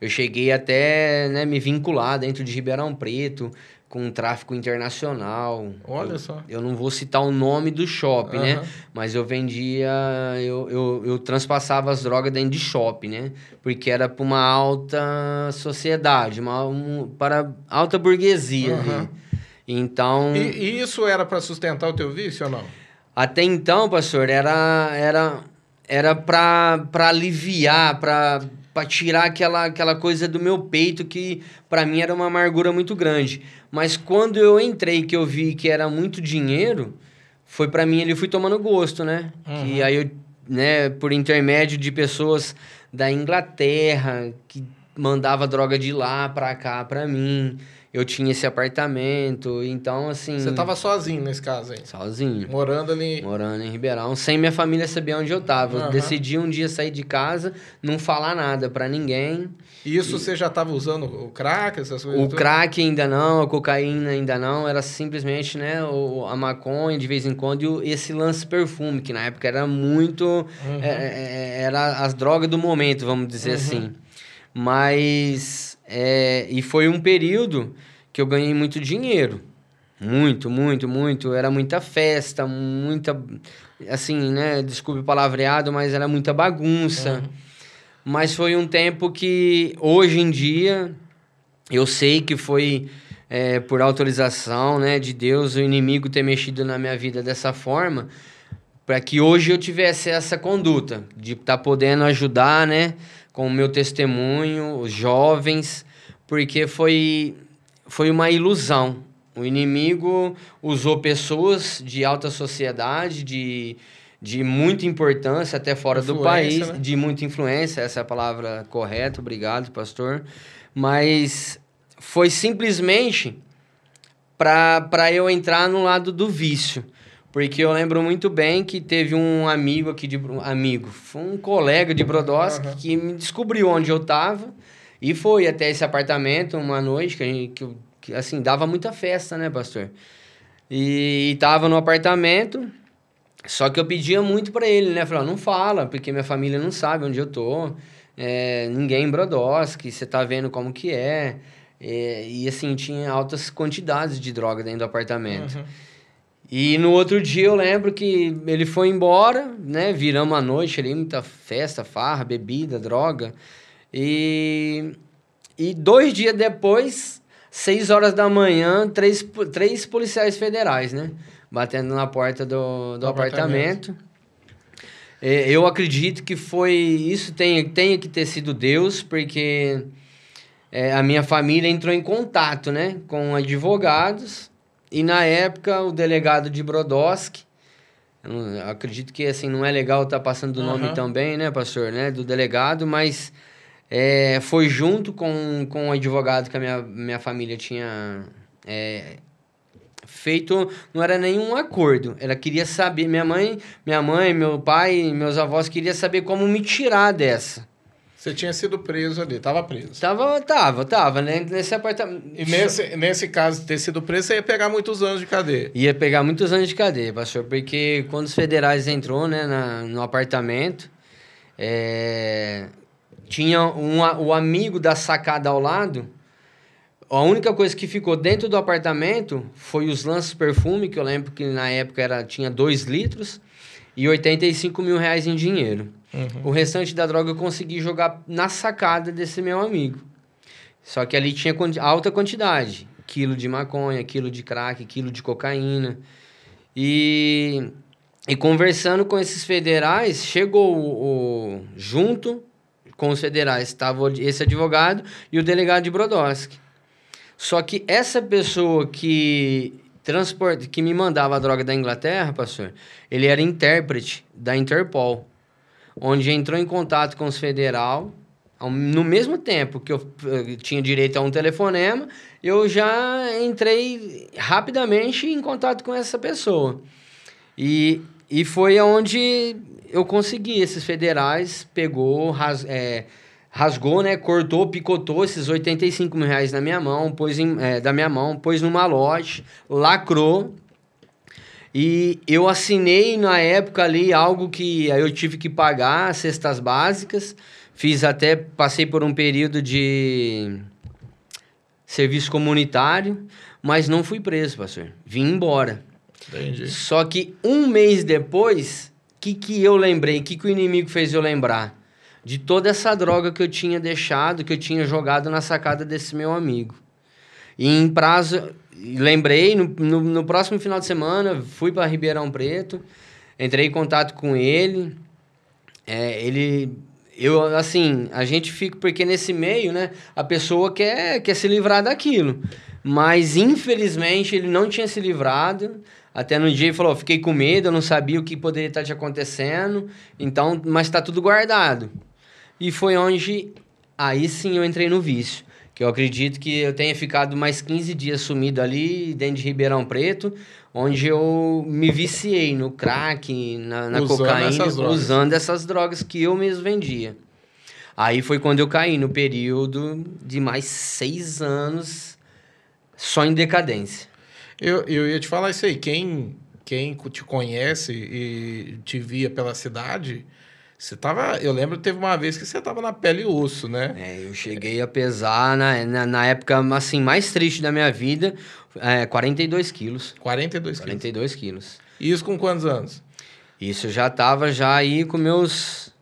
B: eu cheguei até né, me vincular dentro de Ribeirão Preto com tráfico internacional.
A: Olha
B: eu,
A: só.
B: Eu não vou citar o nome do shopping, uhum. né? Mas eu vendia, eu, eu, eu transpassava as drogas dentro de shopping, né? Porque era para uma alta sociedade, uma, um, para alta burguesia. Uhum. Então.
A: E, e isso era para sustentar o teu vício ou não?
B: Até então, pastor, era era era para aliviar, para para tirar aquela, aquela coisa do meu peito que para mim era uma amargura muito grande. Mas quando eu entrei que eu vi que era muito dinheiro, foi para mim ele fui tomando gosto, né? Uhum. Que aí eu, né, por intermédio de pessoas da Inglaterra que mandava droga de lá para cá para mim eu tinha esse apartamento, então assim...
A: Você tava sozinho nesse caso aí?
B: Sozinho.
A: Morando ali...
B: Morando em Ribeirão, sem minha família saber onde eu tava. Uhum. Eu decidi um dia sair de casa, não falar nada para ninguém.
A: E isso e... você já tava usando o crack, essas coisas?
B: O crack ainda não, a cocaína ainda não, era simplesmente, né, o, a maconha de vez em quando e esse lance perfume, que na época era muito... Uhum. É, é, era as drogas do momento, vamos dizer uhum. assim. Mas é, e foi um período que eu ganhei muito dinheiro. Muito, muito, muito. Era muita festa, muita. Assim, né? Desculpe o palavreado, mas era muita bagunça. Uhum. Mas foi um tempo que, hoje em dia, eu sei que foi é, por autorização né, de Deus o inimigo ter mexido na minha vida dessa forma, para que hoje eu tivesse essa conduta de estar tá podendo ajudar, né? Com o meu testemunho, os jovens, porque foi, foi uma ilusão. O inimigo usou pessoas de alta sociedade, de, de muita importância, até fora influência, do país, né? de muita influência, essa é a palavra correta, obrigado, pastor. Mas foi simplesmente para eu entrar no lado do vício. Porque eu lembro muito bem que teve um amigo aqui de amigo, foi um colega de Brodowski uhum. que me descobriu onde eu tava e foi até esse apartamento uma noite que, a gente, que, que assim dava muita festa, né, pastor? E, e tava no apartamento, só que eu pedia muito para ele, né? Falava, não fala, porque minha família não sabe onde eu tô. É, ninguém em Brodowski, você tá vendo como que é. é. E assim, tinha altas quantidades de droga dentro do apartamento. Uhum. E no outro dia eu lembro que ele foi embora, né? Viramos a noite ali, muita festa, farra, bebida, droga. E, e dois dias depois, seis horas da manhã, três, três policiais federais, né? Batendo na porta do, do apartamento. apartamento. Eu acredito que foi. Isso tem, tem que ter sido Deus, porque é, a minha família entrou em contato, né? Com advogados e na época, o delegado de Brodowski, acredito que assim não é legal estar tá passando o uhum. nome também, né, pastor, né, do delegado, mas é, foi junto com, com o advogado que a minha, minha família tinha é, feito, não era nenhum acordo. Ela queria saber, minha mãe, minha mãe, meu pai, meus avós queria saber como me tirar dessa.
A: Você tinha sido preso ali, tava preso.
B: Tava, tava, tava, né? Nesse apartamento.
A: E nesse, nesse caso de ter sido preso, você ia pegar muitos anos de cadeia.
B: Ia pegar muitos anos de cadeia, pastor, porque quando os federais entrou, né, na, no apartamento, é, tinha um, o amigo da sacada ao lado. A única coisa que ficou dentro do apartamento foi os lanços perfume, que eu lembro que na época era, tinha 2 litros, e 85 mil reais em dinheiro. Uhum. O restante da droga eu consegui jogar na sacada desse meu amigo. Só que ali tinha alta quantidade. Quilo de maconha, quilo de crack, quilo de cocaína. E, e conversando com esses federais, chegou o, o junto com os federais, estava esse advogado e o delegado de Brodowski. Só que essa pessoa que transporte, que me mandava a droga da Inglaterra, pastor, ele era intérprete da Interpol onde entrou em contato com os federal, no mesmo tempo que eu, eu tinha direito a um telefonema, eu já entrei rapidamente em contato com essa pessoa. E, e foi onde eu consegui, esses federais pegou, ras, é, rasgou, né? Cortou, picotou esses 85 mil reais na minha mão, pôs em, é, da minha mão, pôs numa loja, lacrou. E eu assinei na época ali algo que aí eu tive que pagar, cestas básicas. Fiz até, passei por um período de serviço comunitário, mas não fui preso, pastor. Vim embora.
A: Entendi.
B: Só que um mês depois, o que, que eu lembrei? O que, que o inimigo fez eu lembrar? De toda essa droga que eu tinha deixado, que eu tinha jogado na sacada desse meu amigo. E em prazo, lembrei, no, no, no próximo final de semana, fui para Ribeirão Preto, entrei em contato com ele. É, ele eu assim a gente fica porque nesse meio né a pessoa quer quer se livrar daquilo. Mas infelizmente ele não tinha se livrado. Até no dia ele falou fiquei com medo eu não sabia o que poderia estar te acontecendo então mas está tudo guardado. E foi onde aí sim eu entrei no vício que eu acredito que eu tenha ficado mais 15 dias sumido ali dentro de Ribeirão Preto onde eu me viciei no crack, na, na
A: Usando
B: cocaína,
A: essas
B: usando essas drogas que eu mesmo vendia. Aí foi quando eu caí no período de mais seis anos só em decadência.
A: Eu, eu ia te falar isso aí. Quem, quem te conhece e te via pela cidade, você tava. Eu lembro que teve uma vez que você tava na pele e osso, né?
B: É, eu cheguei a pesar, na, na, na época assim, mais triste da minha vida, é, 42 quilos.
A: 42 quilos.
B: 42 quilos.
A: E isso com quantos anos?
B: Isso eu já tava já aí com meus.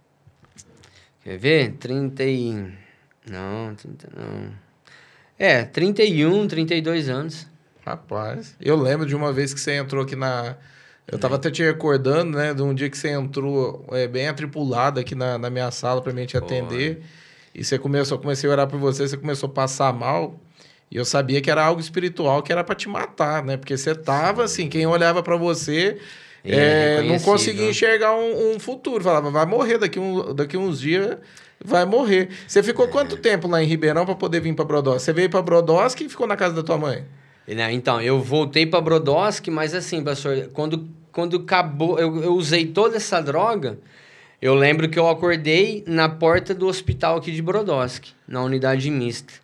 B: Quer ver? 30 e. Não, 30 não. É, 31, 32 anos.
A: Rapaz, eu lembro de uma vez que você entrou aqui na. Eu tava até te recordando, né? De um dia que você entrou é, bem atripulado aqui na, na minha sala pra mim te atender. E você começou, comecei a orar por você, você começou a passar mal. E eu sabia que era algo espiritual que era pra te matar, né? Porque você tava assim, quem olhava pra você é,
B: é
A: não conseguia enxergar um, um futuro. Falava, vai morrer daqui, um, daqui uns dias, vai morrer. Você ficou quanto tempo lá em Ribeirão pra poder vir pra Brodowski? Você veio pra Brodowski e ficou na casa da tua mãe?
B: Né, Então, eu voltei para Brodowski, mas assim, pastor, quando, quando acabou, eu, eu usei toda essa droga, eu lembro que eu acordei na porta do hospital aqui de Brodowski, na unidade mista.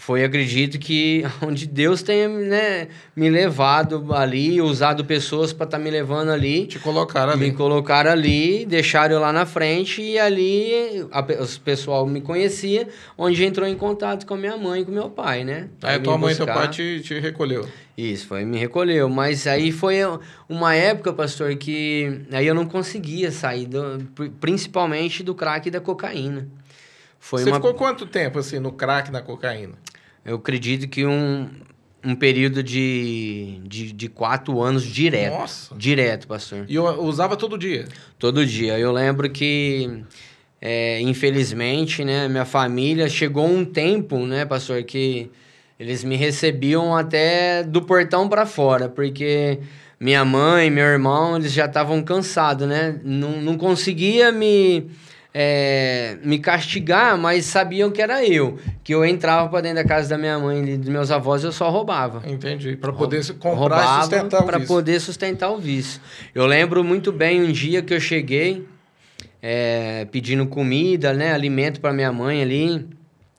B: Foi, acredito que, [LAUGHS] onde Deus tenha né, me levado ali, usado pessoas para estar me levando ali.
A: Te colocaram ali.
B: Me colocaram ali, deixaram eu lá na frente e ali a, os pessoal me conhecia, onde entrou em contato com a minha mãe e com meu pai, né?
A: Aí tua mãe e teu pai te, te recolheu.
B: Isso, foi, me recolheu. Mas aí foi uma época, pastor, que aí eu não conseguia sair, do, pri- principalmente do crack e da cocaína. Foi
A: Você
B: uma,
A: ficou quanto tempo assim no crack, na cocaína?
B: Eu acredito que um, um período de, de, de quatro anos direto.
A: Nossa.
B: Direto, pastor.
A: E eu usava todo dia.
B: Todo dia. Eu lembro que, é, infelizmente, né, minha família chegou um tempo, né, pastor, que eles me recebiam até do portão para fora, porque minha mãe, meu irmão, eles já estavam cansados, né? Não, não conseguia me é, me castigar, mas sabiam que era eu, que eu entrava para dentro da casa da minha mãe e dos meus avós, eu só roubava
A: Entendi. Pra poder se comprar e
B: roubava
A: sustentar o
B: para
A: vício.
B: poder sustentar o vício. Eu lembro muito bem um dia que eu cheguei é, pedindo comida, né, alimento para minha mãe ali,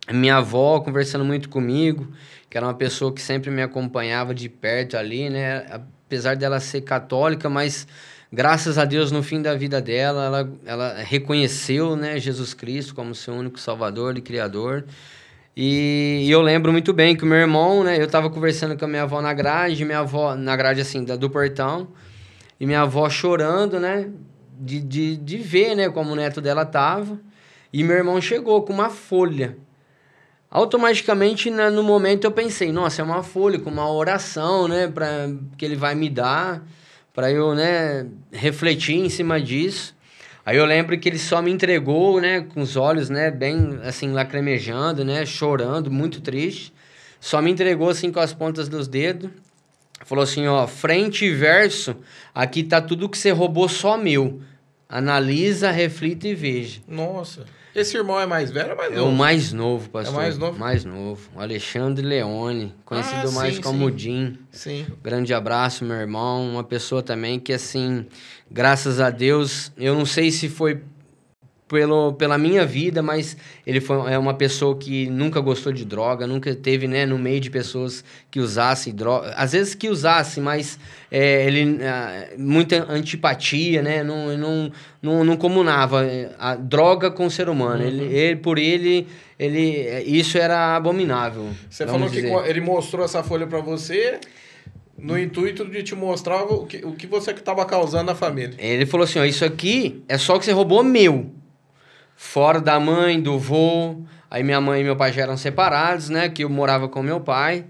B: minha avó conversando muito comigo, que era uma pessoa que sempre me acompanhava de perto ali, né, apesar dela ser católica, mas graças a Deus no fim da vida dela, ela, ela reconheceu, né, Jesus Cristo como seu único Salvador e Criador. E, e eu lembro muito bem que o meu irmão, né? Eu tava conversando com a minha avó na grade, minha avó, na grade assim, da, do portão, e minha avó chorando, né? De, de, de ver, né, como o neto dela tava. E meu irmão chegou com uma folha. Automaticamente, na- no momento, eu pensei, nossa, é uma folha com uma oração, né? Pra, que ele vai me dar, para eu, né, refletir em cima disso. Aí eu lembro que ele só me entregou, né, com os olhos, né, bem assim lacrimejando, né, chorando, muito triste. Só me entregou assim com as pontas dos dedos. Falou assim, ó, frente e verso, aqui tá tudo que você roubou só meu. Analisa, reflita e veja.
A: Nossa. Esse irmão é mais velho ou mais
B: É o
A: novo?
B: mais novo, pastor.
A: mais novo?
B: Mais novo. O Alexandre Leone, conhecido
A: Ah,
B: mais
A: sim,
B: como
A: sim.
B: Jim.
A: Sim.
B: Grande abraço, meu irmão. Uma pessoa também que, assim, graças a Deus, eu não sei se foi pelo, pela minha vida, mas ele foi, é uma pessoa que nunca gostou de droga, nunca teve, né, no meio de pessoas que usassem droga. Às vezes que usasse, mas é, ele... É, muita antipatia, né? Não, não, não, não comunava a droga com o ser humano. Uhum. Ele, ele, por ele, ele... Isso era abominável.
A: Você falou dizer. que ele mostrou essa folha para você no intuito de te mostrar o que, o que você estava causando na família.
B: Ele falou assim, ó, isso aqui é só que você roubou meu. Fora da mãe, do vô. Aí minha mãe e meu pai já eram separados, né? Que eu morava com meu pai.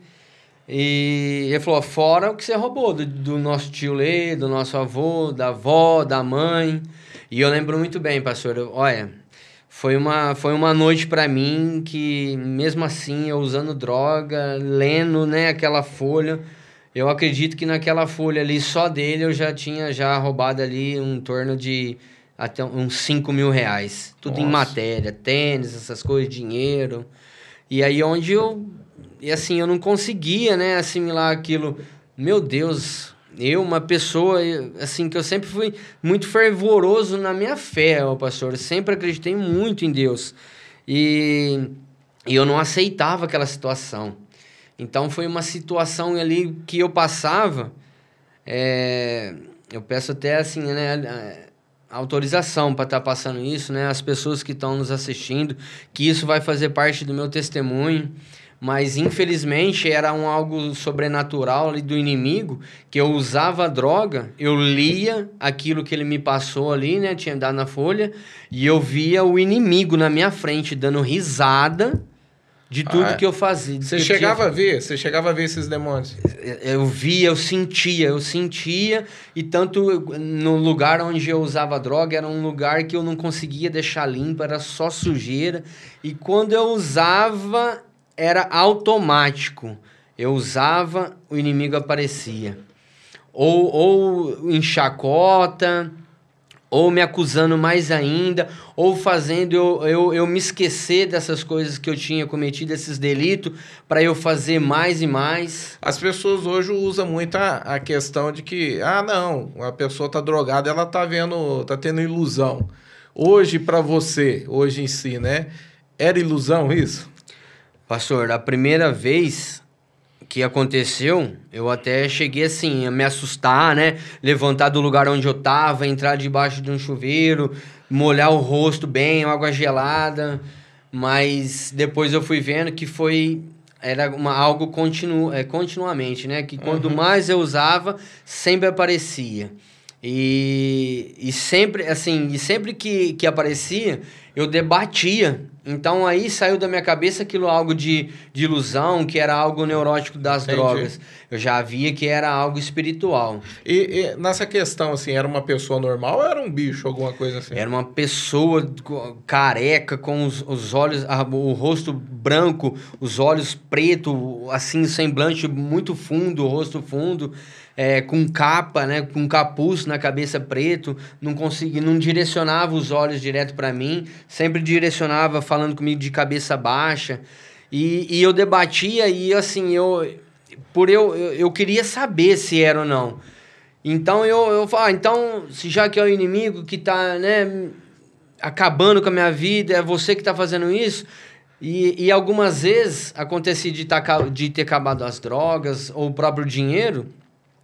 B: E ele falou, fora o que você roubou do, do nosso tio Lê, do nosso avô, da avó, da mãe. E eu lembro muito bem, pastor. Eu, olha, foi uma, foi uma noite para mim que, mesmo assim, eu usando droga, lendo né, aquela folha eu acredito que naquela folha ali, só dele, eu já tinha já roubado ali um torno de até uns 5 mil reais. Tudo Nossa. em matéria, tênis, essas coisas, dinheiro. E aí onde eu... E assim, eu não conseguia, né, assimilar aquilo. Meu Deus, eu, uma pessoa, assim, que eu sempre fui muito fervoroso na minha fé, ó, pastor. Eu sempre acreditei muito em Deus. E, e eu não aceitava aquela situação. Então foi uma situação ali que eu passava. É, eu peço até assim, né, autorização para estar tá passando isso, né, as pessoas que estão nos assistindo, que isso vai fazer parte do meu testemunho. Mas infelizmente era um algo sobrenatural ali do inimigo, que eu usava droga, eu lia aquilo que ele me passou ali, né, tinha dado na folha, e eu via o inimigo na minha frente dando risada de tudo ah, que eu fazia.
A: Você chegava tinha... a ver? Você chegava a ver esses demônios?
B: Eu via, eu sentia, eu sentia. E tanto no lugar onde eu usava droga, era um lugar que eu não conseguia deixar limpo, era só sujeira. E quando eu usava, era automático. Eu usava, o inimigo aparecia. Ou, ou em chacota ou me acusando mais ainda, ou fazendo eu, eu, eu me esquecer dessas coisas que eu tinha cometido, esses delitos, para eu fazer mais e mais.
A: As pessoas hoje usam muito a, a questão de que, ah, não, a pessoa tá drogada, ela tá vendo, tá tendo ilusão. Hoje, para você, hoje em si, né? Era ilusão isso?
B: Pastor, a primeira vez que aconteceu, eu até cheguei assim a me assustar, né? Levantar do lugar onde eu tava, entrar debaixo de um chuveiro, molhar o rosto bem, água gelada. Mas depois eu fui vendo que foi era uma, algo continu, é, continuamente, né? Que quando uhum. mais eu usava, sempre aparecia. E, e sempre, assim, e sempre que, que aparecia, eu debatia então aí saiu da minha cabeça aquilo algo de, de ilusão, que era algo neurótico das Entendi. drogas. Eu já via que era algo espiritual.
A: E, e, nessa questão, assim, era uma pessoa normal ou era um bicho, alguma coisa assim?
B: Era uma pessoa careca, com os, os olhos, o rosto branco, os olhos preto, assim, semblante muito fundo, o rosto fundo é, com capa, né, com capuz na cabeça preto, não conseguia, não direcionava os olhos direto para mim, sempre direcionava falando comigo de cabeça baixa. E, e eu debatia e assim, eu por eu, eu, eu queria saber se era ou não. Então eu, eu falo, ah, então, se já que é o inimigo que tá, né, acabando com a minha vida, é você que tá fazendo isso. E, e algumas vezes acontecia de, tá, de ter acabado as drogas ou o próprio dinheiro.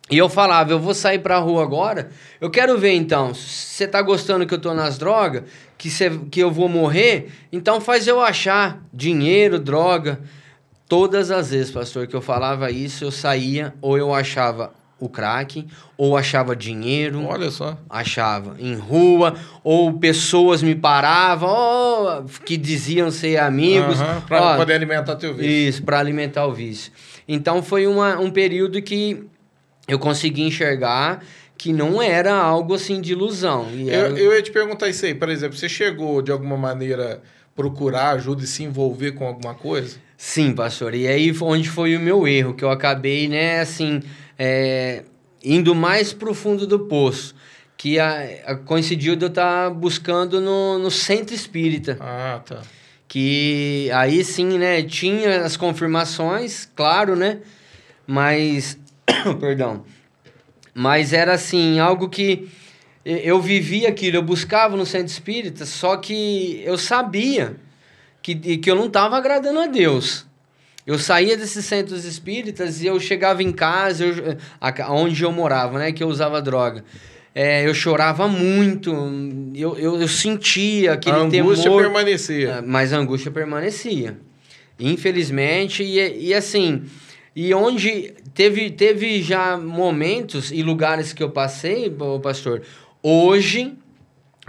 B: E eu falava, eu vou sair pra rua agora, eu quero ver então, se você tá gostando que eu tô nas drogas, que, cê, que eu vou morrer, então faz eu achar dinheiro, droga. Todas as vezes, pastor, que eu falava isso, eu saía ou eu achava o crack, ou achava dinheiro.
A: Olha só.
B: Achava em rua, ou pessoas me paravam, que diziam ser amigos. Uhum,
A: para poder alimentar teu vício.
B: Isso, para alimentar o vício. Então foi uma, um período que eu consegui enxergar que não era algo assim de ilusão.
A: Era... Eu, eu ia te perguntar isso aí, por exemplo, você chegou de alguma maneira procurar ajuda e se envolver com alguma coisa?
B: Sim, pastor. E aí onde foi o meu erro, que eu acabei, né, assim, é, indo mais profundo do poço. Que a, a coincidiu de eu estar tá buscando no, no centro espírita.
A: Ah, tá.
B: Que aí sim, né, tinha as confirmações, claro, né? Mas [COUGHS] Perdão. Mas era assim, algo que eu vivia aquilo, eu buscava no centro espírita, só que eu sabia que, que eu não estava agradando a Deus. Eu saía desses centros espíritas e eu chegava em casa, eu, onde eu morava, né, que eu usava droga. É, eu chorava muito, eu, eu, eu sentia aquele
A: a angústia temor, permanecia.
B: É, mas a angústia permanecia. Infelizmente, e, e assim, e onde teve, teve já momentos e lugares que eu passei, pastor, hoje,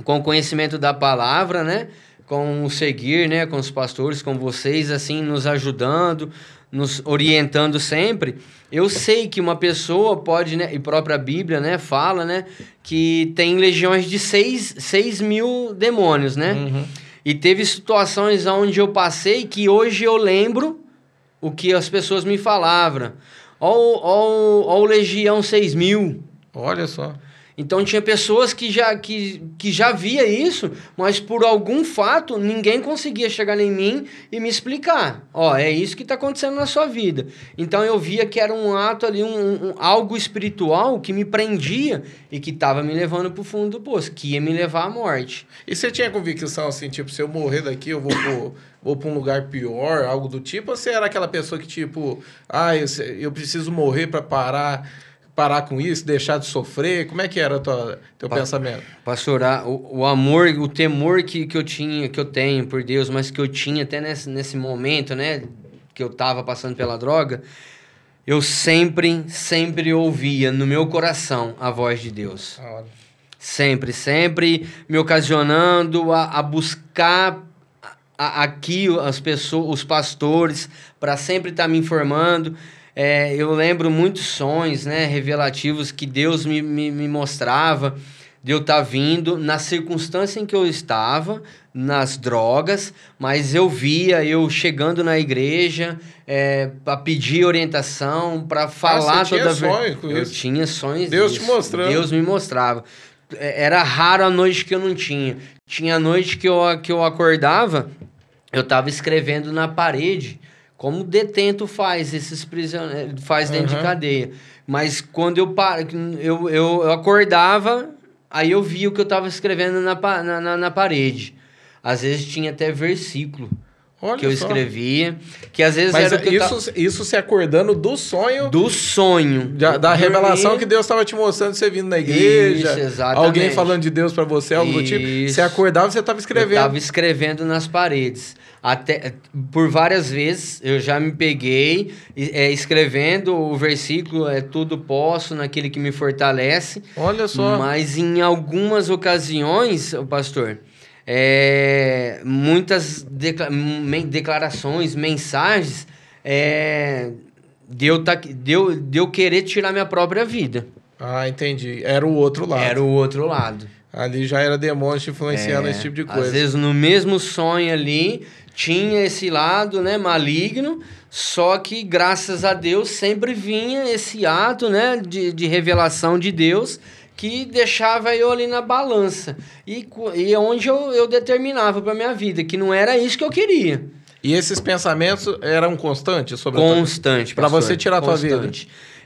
B: com o conhecimento da palavra, né? Com o seguir, né? Com os pastores, com vocês, assim, nos ajudando, nos orientando sempre. Eu sei que uma pessoa pode, né? E própria Bíblia, né? Fala, né? Que tem legiões de 6, seis mil demônios, né? Uhum. E teve situações onde eu passei que hoje eu lembro o que as pessoas me falavam. Ó o Legião 6000.
A: Olha só.
B: Então tinha pessoas que já, que, que já via isso, mas por algum fato ninguém conseguia chegar em mim e me explicar. Ó, é isso que está acontecendo na sua vida. Então eu via que era um ato ali, um, um algo espiritual que me prendia e que estava me levando para o fundo do poço, que ia me levar à morte.
A: E você tinha convicção assim, tipo, se eu morrer daqui, eu vou pro, vou para um lugar pior, algo do tipo? Ou você era aquela pessoa que, tipo, ah, eu, eu preciso morrer para parar parar com isso, deixar de sofrer? Como é que era o teu pa pensamento?
B: Pastor, o, o amor, o temor que, que eu tinha, que eu tenho por Deus, mas que eu tinha até nesse, nesse momento, né, que eu estava passando pela droga, eu sempre, sempre ouvia no meu coração a voz de Deus. Sempre, sempre me ocasionando a, a buscar a, aqui as pessoas, os pastores, para sempre estar tá me informando. É, eu lembro muitos sonhos, né, revelativos que Deus me, me, me mostrava de eu estar tá vindo na circunstância em que eu estava, nas drogas, mas eu via eu chegando na igreja é, para pedir orientação, para falar
A: ah,
B: toda a
A: verdade.
B: Eu tinha sonhos.
A: Deus disso. te mostrando.
B: Deus me mostrava. É, era raro a noite que eu não tinha. Tinha noite que eu, que eu acordava, eu estava escrevendo na parede como detento faz esses prisioneiros, faz dentro uhum. de cadeia. Mas quando eu, eu, eu, eu acordava, aí eu via o que eu estava escrevendo na, na, na, parede. Às vezes tinha até versículo. Olha que eu só. escrevia, que às vezes
A: Mas
B: era
A: isso, tava... isso se acordando do sonho.
B: Do sonho.
A: Da, da revelação que Deus estava te mostrando você vindo na igreja. Isso, exatamente. Alguém falando de Deus para você, algo isso. do tipo. Você acordava e você estava escrevendo. Eu
B: estava escrevendo nas paredes. Até, por várias vezes eu já me peguei é, escrevendo o versículo é tudo posso naquele que me fortalece.
A: Olha só.
B: Mas em algumas ocasiões, o pastor, é, muitas declarações, mensagens, é, deu, tá, deu, deu querer tirar minha própria vida.
A: Ah, entendi. Era o outro lado.
B: Era o outro lado.
A: Ali já era demônio te influenciando é, esse tipo de coisa.
B: Às vezes no mesmo sonho ali tinha esse lado, né, maligno, só que graças a Deus sempre vinha esse ato, né, de, de revelação de Deus que deixava eu ali na balança. E, e onde eu, eu determinava para minha vida que não era isso que eu queria.
A: E esses pensamentos eram constantes sobre
B: constante
A: para você tirar a tua vida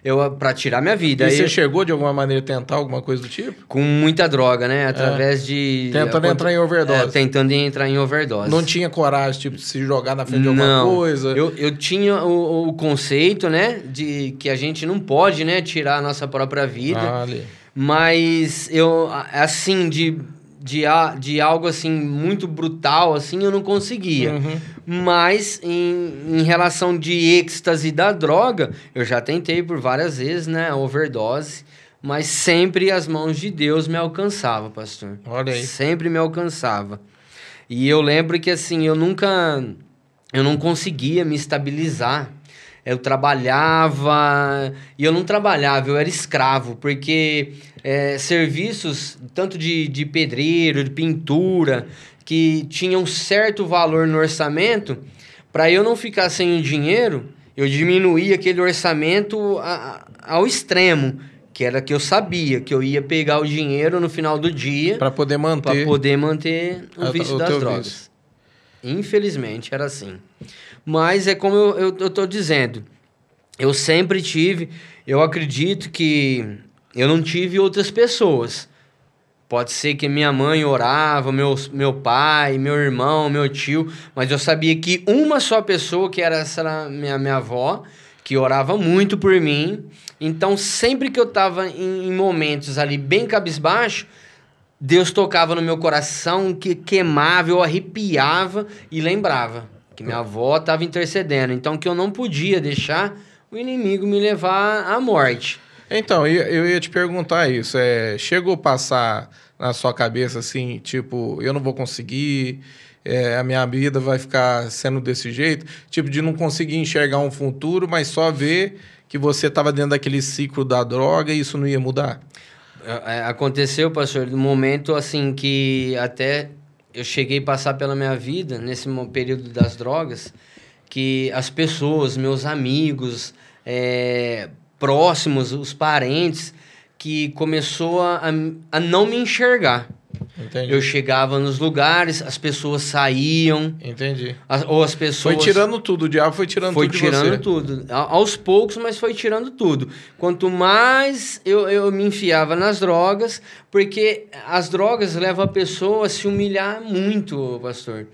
B: eu para tirar minha vida.
A: E
B: Aí
A: você chegou de alguma maneira a tentar alguma coisa do tipo?
B: Com muita droga, né? Através é. de.
A: Tentando entrar em overdose. É,
B: tentando entrar em overdose.
A: Não tinha coragem, tipo, de se jogar na frente de alguma coisa?
B: Eu, eu tinha o, o conceito, né? De que a gente não pode, né, tirar a nossa própria vida. Ah, ali. Mas eu, assim, de de, de algo assim muito brutal assim eu não conseguia. Uhum. mas em, em relação de êxtase da droga eu já tentei por várias vezes né overdose mas sempre as mãos de Deus me alcançavam pastor.
A: Olha aí.
B: Sempre me alcançava. E eu lembro que assim eu nunca eu não conseguia me estabilizar. Eu trabalhava e eu não trabalhava, eu era escravo, porque é, serviços, tanto de, de pedreiro, de pintura, que tinham um certo valor no orçamento, para eu não ficar sem o dinheiro, eu diminuía aquele orçamento a, a, ao extremo, que era que eu sabia que eu ia pegar o dinheiro no final do dia
A: para poder manter
B: para poder manter o vício das drogas. Vício. Infelizmente era assim. Mas é como eu, eu, eu tô dizendo, eu sempre tive, eu acredito que eu não tive outras pessoas. Pode ser que minha mãe orava, meu, meu pai, meu irmão, meu tio, mas eu sabia que uma só pessoa, que era essa minha, minha avó, que orava muito por mim. Então, sempre que eu estava em, em momentos ali bem cabisbaixo, Deus tocava no meu coração, que queimava, eu arrepiava e lembrava que minha avó estava intercedendo. Então, que eu não podia deixar o inimigo me levar à morte.
A: Então, eu ia te perguntar isso. É, chegou a passar na sua cabeça assim, tipo, eu não vou conseguir, é, a minha vida vai ficar sendo desse jeito? Tipo, de não conseguir enxergar um futuro, mas só ver que você estava dentro daquele ciclo da droga e isso não ia mudar?
B: Aconteceu, pastor, no momento assim que até eu cheguei a passar pela minha vida, nesse período das drogas, que as pessoas, meus amigos, é, próximos, os parentes, que começou a, a não me enxergar. Entendi. Eu chegava nos lugares, as pessoas saíam.
A: Entendi.
B: As, ou as pessoas.
A: Foi tirando tudo, o diabo foi tirando
B: foi
A: tudo.
B: Foi tirando tudo. A, aos poucos, mas foi tirando tudo. Quanto mais eu, eu me enfiava nas drogas, porque as drogas levam a pessoa a se humilhar muito, pastor.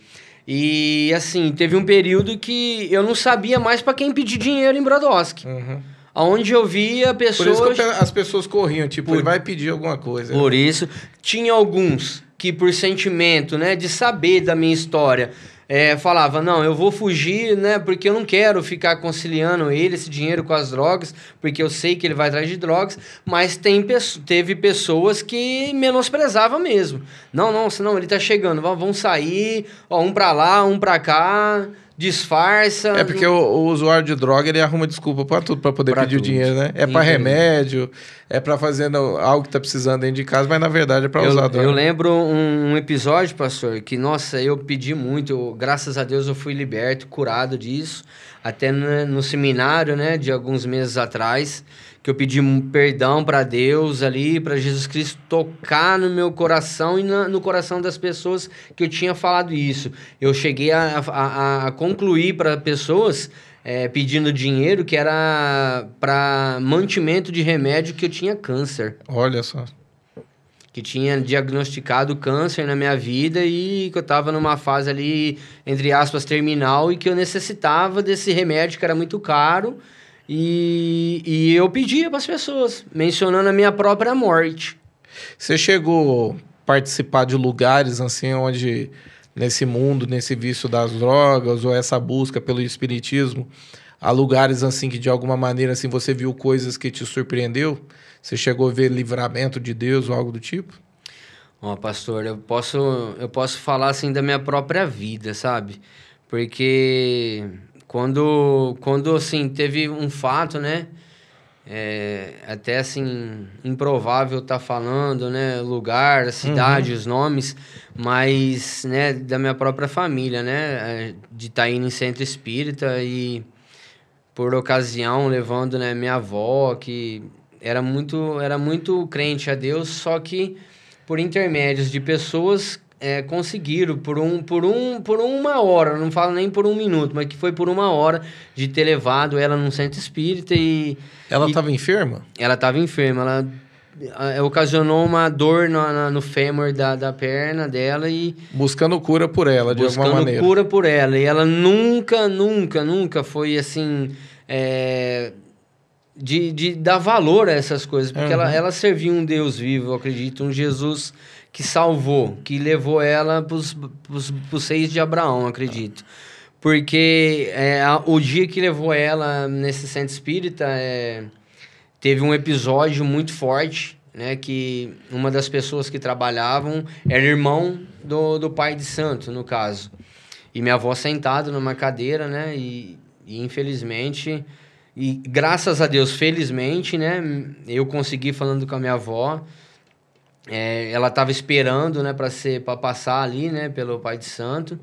B: E assim, teve um período que eu não sabia mais para quem pedir dinheiro em Brodowski. Uhum. Onde eu via pessoas.
A: Por isso que as pessoas corriam, tipo, por, ele vai pedir alguma coisa.
B: Por isso, tinha alguns que, por sentimento, né, de saber da minha história, é, falava, não, eu vou fugir, né, porque eu não quero ficar conciliando ele, esse dinheiro com as drogas, porque eu sei que ele vai atrás de drogas, mas tem, teve pessoas que menosprezavam mesmo. Não, não, senão ele tá chegando, vamos sair, ó, um pra lá, um pra cá, disfarça.
A: É porque o, o, usuário de droga ele arruma desculpa para tudo, para poder pra pedir tudo. o dinheiro, né? É para remédio, é para fazer algo que tá precisando dentro de casa, mas na verdade é para usar droga.
B: Eu lembro um, um, episódio, pastor, que nossa, eu pedi muito, eu, graças a Deus eu fui liberto, curado disso, até no, no seminário, né, de alguns meses atrás que eu pedi perdão para Deus ali, para Jesus Cristo tocar no meu coração e na, no coração das pessoas que eu tinha falado isso. Eu cheguei a, a, a concluir para pessoas é, pedindo dinheiro que era para mantimento de remédio que eu tinha câncer.
A: Olha só.
B: Que tinha diagnosticado câncer na minha vida e que eu estava numa fase ali, entre aspas, terminal e que eu necessitava desse remédio que era muito caro e, e eu pedia para as pessoas, mencionando a minha própria morte.
A: Você chegou a participar de lugares assim onde nesse mundo, nesse vício das drogas ou essa busca pelo espiritismo, há lugares assim que de alguma maneira assim você viu coisas que te surpreendeu? Você chegou a ver livramento de Deus ou algo do tipo?
B: Ó, oh, pastor, eu posso eu posso falar assim da minha própria vida, sabe? Porque quando, quando assim, teve um fato, né? É, até assim, improvável estar tá falando, né? Lugar, a cidade, uhum. os nomes, mas, né, da minha própria família, né? É, de estar tá indo em centro espírita e, por ocasião, levando, né, minha avó, que era muito, era muito crente a Deus, só que por intermédios de pessoas é, conseguiram por um por um por uma hora não falo nem por um minuto mas que foi por uma hora de ter levado ela num centro espírita e
A: ela estava enferma
B: ela estava enferma ela é, ocasionou uma dor no, no, no fêmur da, da perna dela e
A: buscando cura por ela de alguma maneira
B: buscando cura por ela e ela nunca nunca nunca foi assim é, de, de dar valor a essas coisas porque uhum. ela, ela servia um Deus vivo eu acredito um Jesus que salvou, que levou ela para os seis de Abraão, acredito. Porque é, o dia que levou ela nesse centro espírita, é, teve um episódio muito forte, né? Que uma das pessoas que trabalhavam era irmão do, do pai de santo, no caso. E minha avó sentada numa cadeira, né? E, e infelizmente... E graças a Deus, felizmente, né? Eu consegui falando com a minha avó é, ela estava esperando, né, para ser para passar ali, né, pelo Pai de Santo.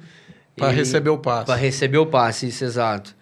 A: Para receber o passe.
B: Para receber o passe, isso, exato.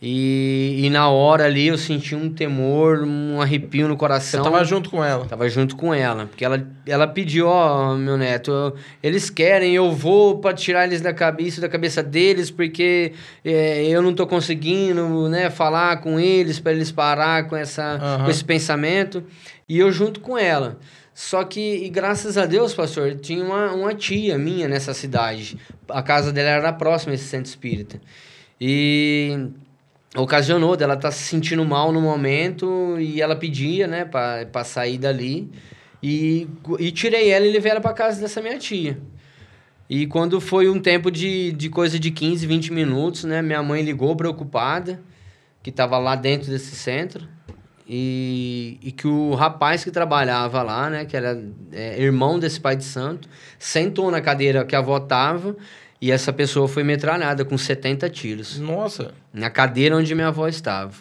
B: E, e na hora ali eu senti um temor, um arrepio no coração.
A: Você tava junto com ela?
B: Tava junto com ela. Porque ela, ela pediu, ó, oh, meu neto, eu, eles querem, eu vou para tirar eles da cabeça, da cabeça deles, porque é, eu não tô conseguindo, né, falar com eles, para eles parar com, essa, uhum. com esse pensamento. E eu junto com ela. Só que, graças a Deus, pastor, tinha uma, uma tia minha nessa cidade. A casa dela era próxima a esse centro espírita. E ocasionou dela estar tá se sentindo mal no momento e ela pedia, né, para sair dali. E, e tirei ela e levei ela para casa dessa minha tia. E quando foi um tempo de, de coisa de 15, 20 minutos, né, minha mãe ligou preocupada, que estava lá dentro desse centro. E, e, que o rapaz que trabalhava lá, né, que era é, irmão desse pai de santo, sentou na cadeira que a avó tava e essa pessoa foi metralhada com 70 tiros.
A: Nossa!
B: Na cadeira onde minha avó estava.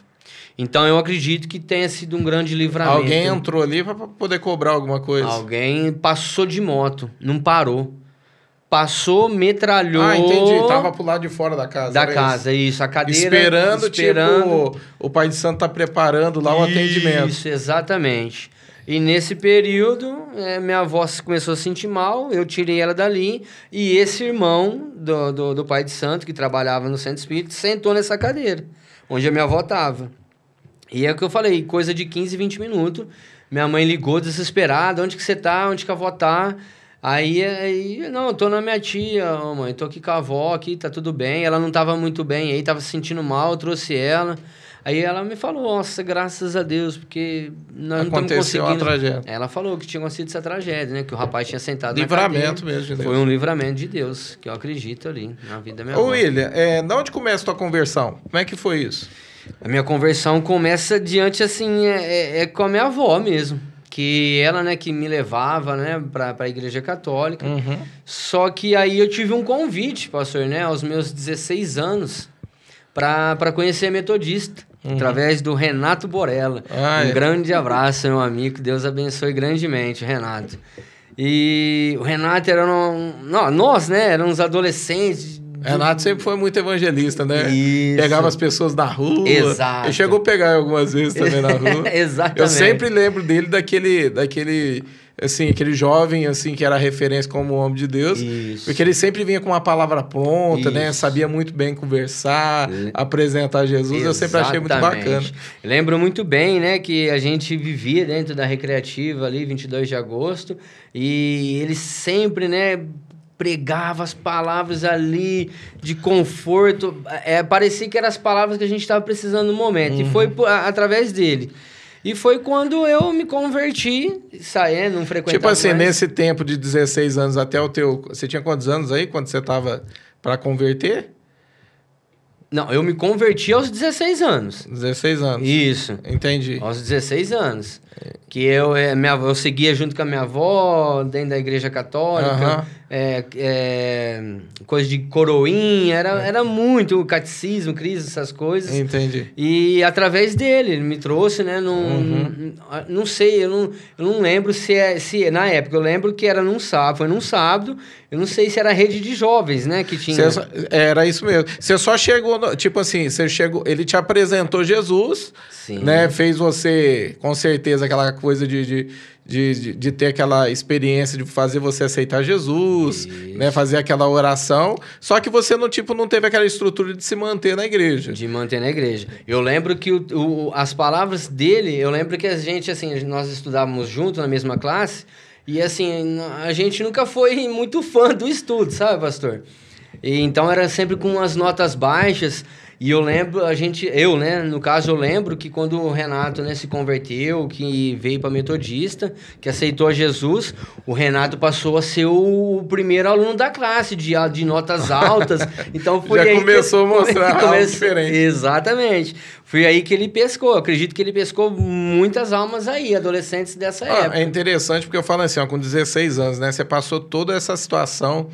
B: Então eu acredito que tenha sido um grande livramento.
A: Alguém entrou ali para poder cobrar alguma coisa.
B: Alguém passou de moto, não parou. Passou, metralhou. Ah,
A: entendi. Tava pro lado de fora da casa.
B: Da casa, isso? isso. A cadeira.
A: Esperando, esperando. tipo, o pai de santo tá preparando lá o atendimento.
B: Isso, exatamente. E nesse período, é, minha avó começou a sentir mal, eu tirei ela dali, e esse irmão do, do, do pai de santo, que trabalhava no centro espírita, sentou nessa cadeira, onde a minha avó tava. E é o que eu falei, coisa de 15, 20 minutos. Minha mãe ligou desesperada, onde que você tá? Onde que a avó tá? Aí, aí, não, tô na minha tia, oh, mãe, tô aqui com a avó, aqui, tá tudo bem. Ela não tava muito bem, aí tava se sentindo mal, eu trouxe ela. Aí ela me falou, nossa, graças a Deus, porque nós não estamos conseguindo... a
A: tragédia.
B: Ela falou que tinha acontecido essa tragédia, né? Que o rapaz tinha sentado
A: livramento
B: na
A: mesmo de Deus.
B: Foi um livramento de Deus, que eu acredito ali, na vida da minha
A: Ô, avó. William, é, de onde começa a tua conversão? Como é que foi isso?
B: A minha conversão começa diante, assim, é, é, é com a minha avó mesmo que ela, né, que me levava, né, para a igreja católica. Uhum. Só que aí eu tive um convite, pastor, né, aos meus 16 anos, para conhecer a metodista, uhum. através do Renato Borella. Ah, um é. grande abraço, meu amigo, Deus abençoe grandemente, Renato. E o Renato era um, não, nós, né, éramos adolescentes
A: Renato sempre foi muito evangelista, né? Isso. Pegava as pessoas na rua.
B: Exato.
A: Ele chegou a pegar algumas vezes também na [LAUGHS] rua.
B: Exatamente.
A: Eu sempre lembro dele daquele, daquele, assim, aquele jovem, assim, que era referência como homem de Deus. Isso. Porque ele sempre vinha com uma palavra pronta, né? Isso. né? Sabia muito bem conversar, apresentar Jesus. Exatamente. Eu sempre achei muito bacana.
B: lembro muito bem, né, que a gente vivia dentro da recreativa ali, 22 de agosto, e ele sempre, né, pregava as palavras ali de conforto. É, parecia que eram as palavras que a gente estava precisando no momento. Uhum. E foi por, a, através dele. E foi quando eu me converti, saí, não frequentava
A: Tipo assim,
B: mais.
A: nesse tempo de 16 anos até o teu... Você tinha quantos anos aí, quando você estava para converter?
B: Não, eu me converti aos 16 anos.
A: 16 anos.
B: Isso.
A: Entendi.
B: Aos 16 anos. Que eu, é, minha, eu seguia junto com a minha avó, dentro da igreja católica, é, é, coisa de coroinha, era, é. era muito catecismo, crise, essas coisas.
A: Entendi.
B: E através dele, ele me trouxe, né? Num, uhum. não sei, eu não, eu não lembro se é. Se, na época, eu lembro que era num sábado, foi num sábado, eu não sei se era a rede de jovens, né? Que tinha.
A: Só, era isso mesmo. Você só chegou, no, tipo assim, você chegou, ele te apresentou Jesus, Sim. né? Fez você, com certeza, aquela coisa de, de, de, de, ter aquela experiência de fazer você aceitar Jesus, Isso. né? Fazer aquela oração. Só que você não, tipo, não teve aquela estrutura de se manter na igreja.
B: De manter na igreja. Eu lembro que o, o, as palavras dele, eu lembro que a gente, assim, nós estudávamos junto na mesma classe, e assim, a gente nunca foi muito fã do estudo, sabe, pastor? E, então era sempre com as notas baixas. E eu lembro, a gente, eu, né, no caso eu lembro que quando o Renato, né, se converteu, que veio para metodista, que aceitou a Jesus, o Renato passou a ser o primeiro aluno da classe de, de notas altas. [LAUGHS] Então foi
A: Já
B: aí
A: começou que, a mostrar come, algo diferente.
B: Exatamente. Foi aí que ele pescou. Eu acredito que ele pescou muitas almas aí, adolescentes dessa ah, época.
A: É interessante porque eu falo assim, ó, com 16 anos, né, você passou toda essa situação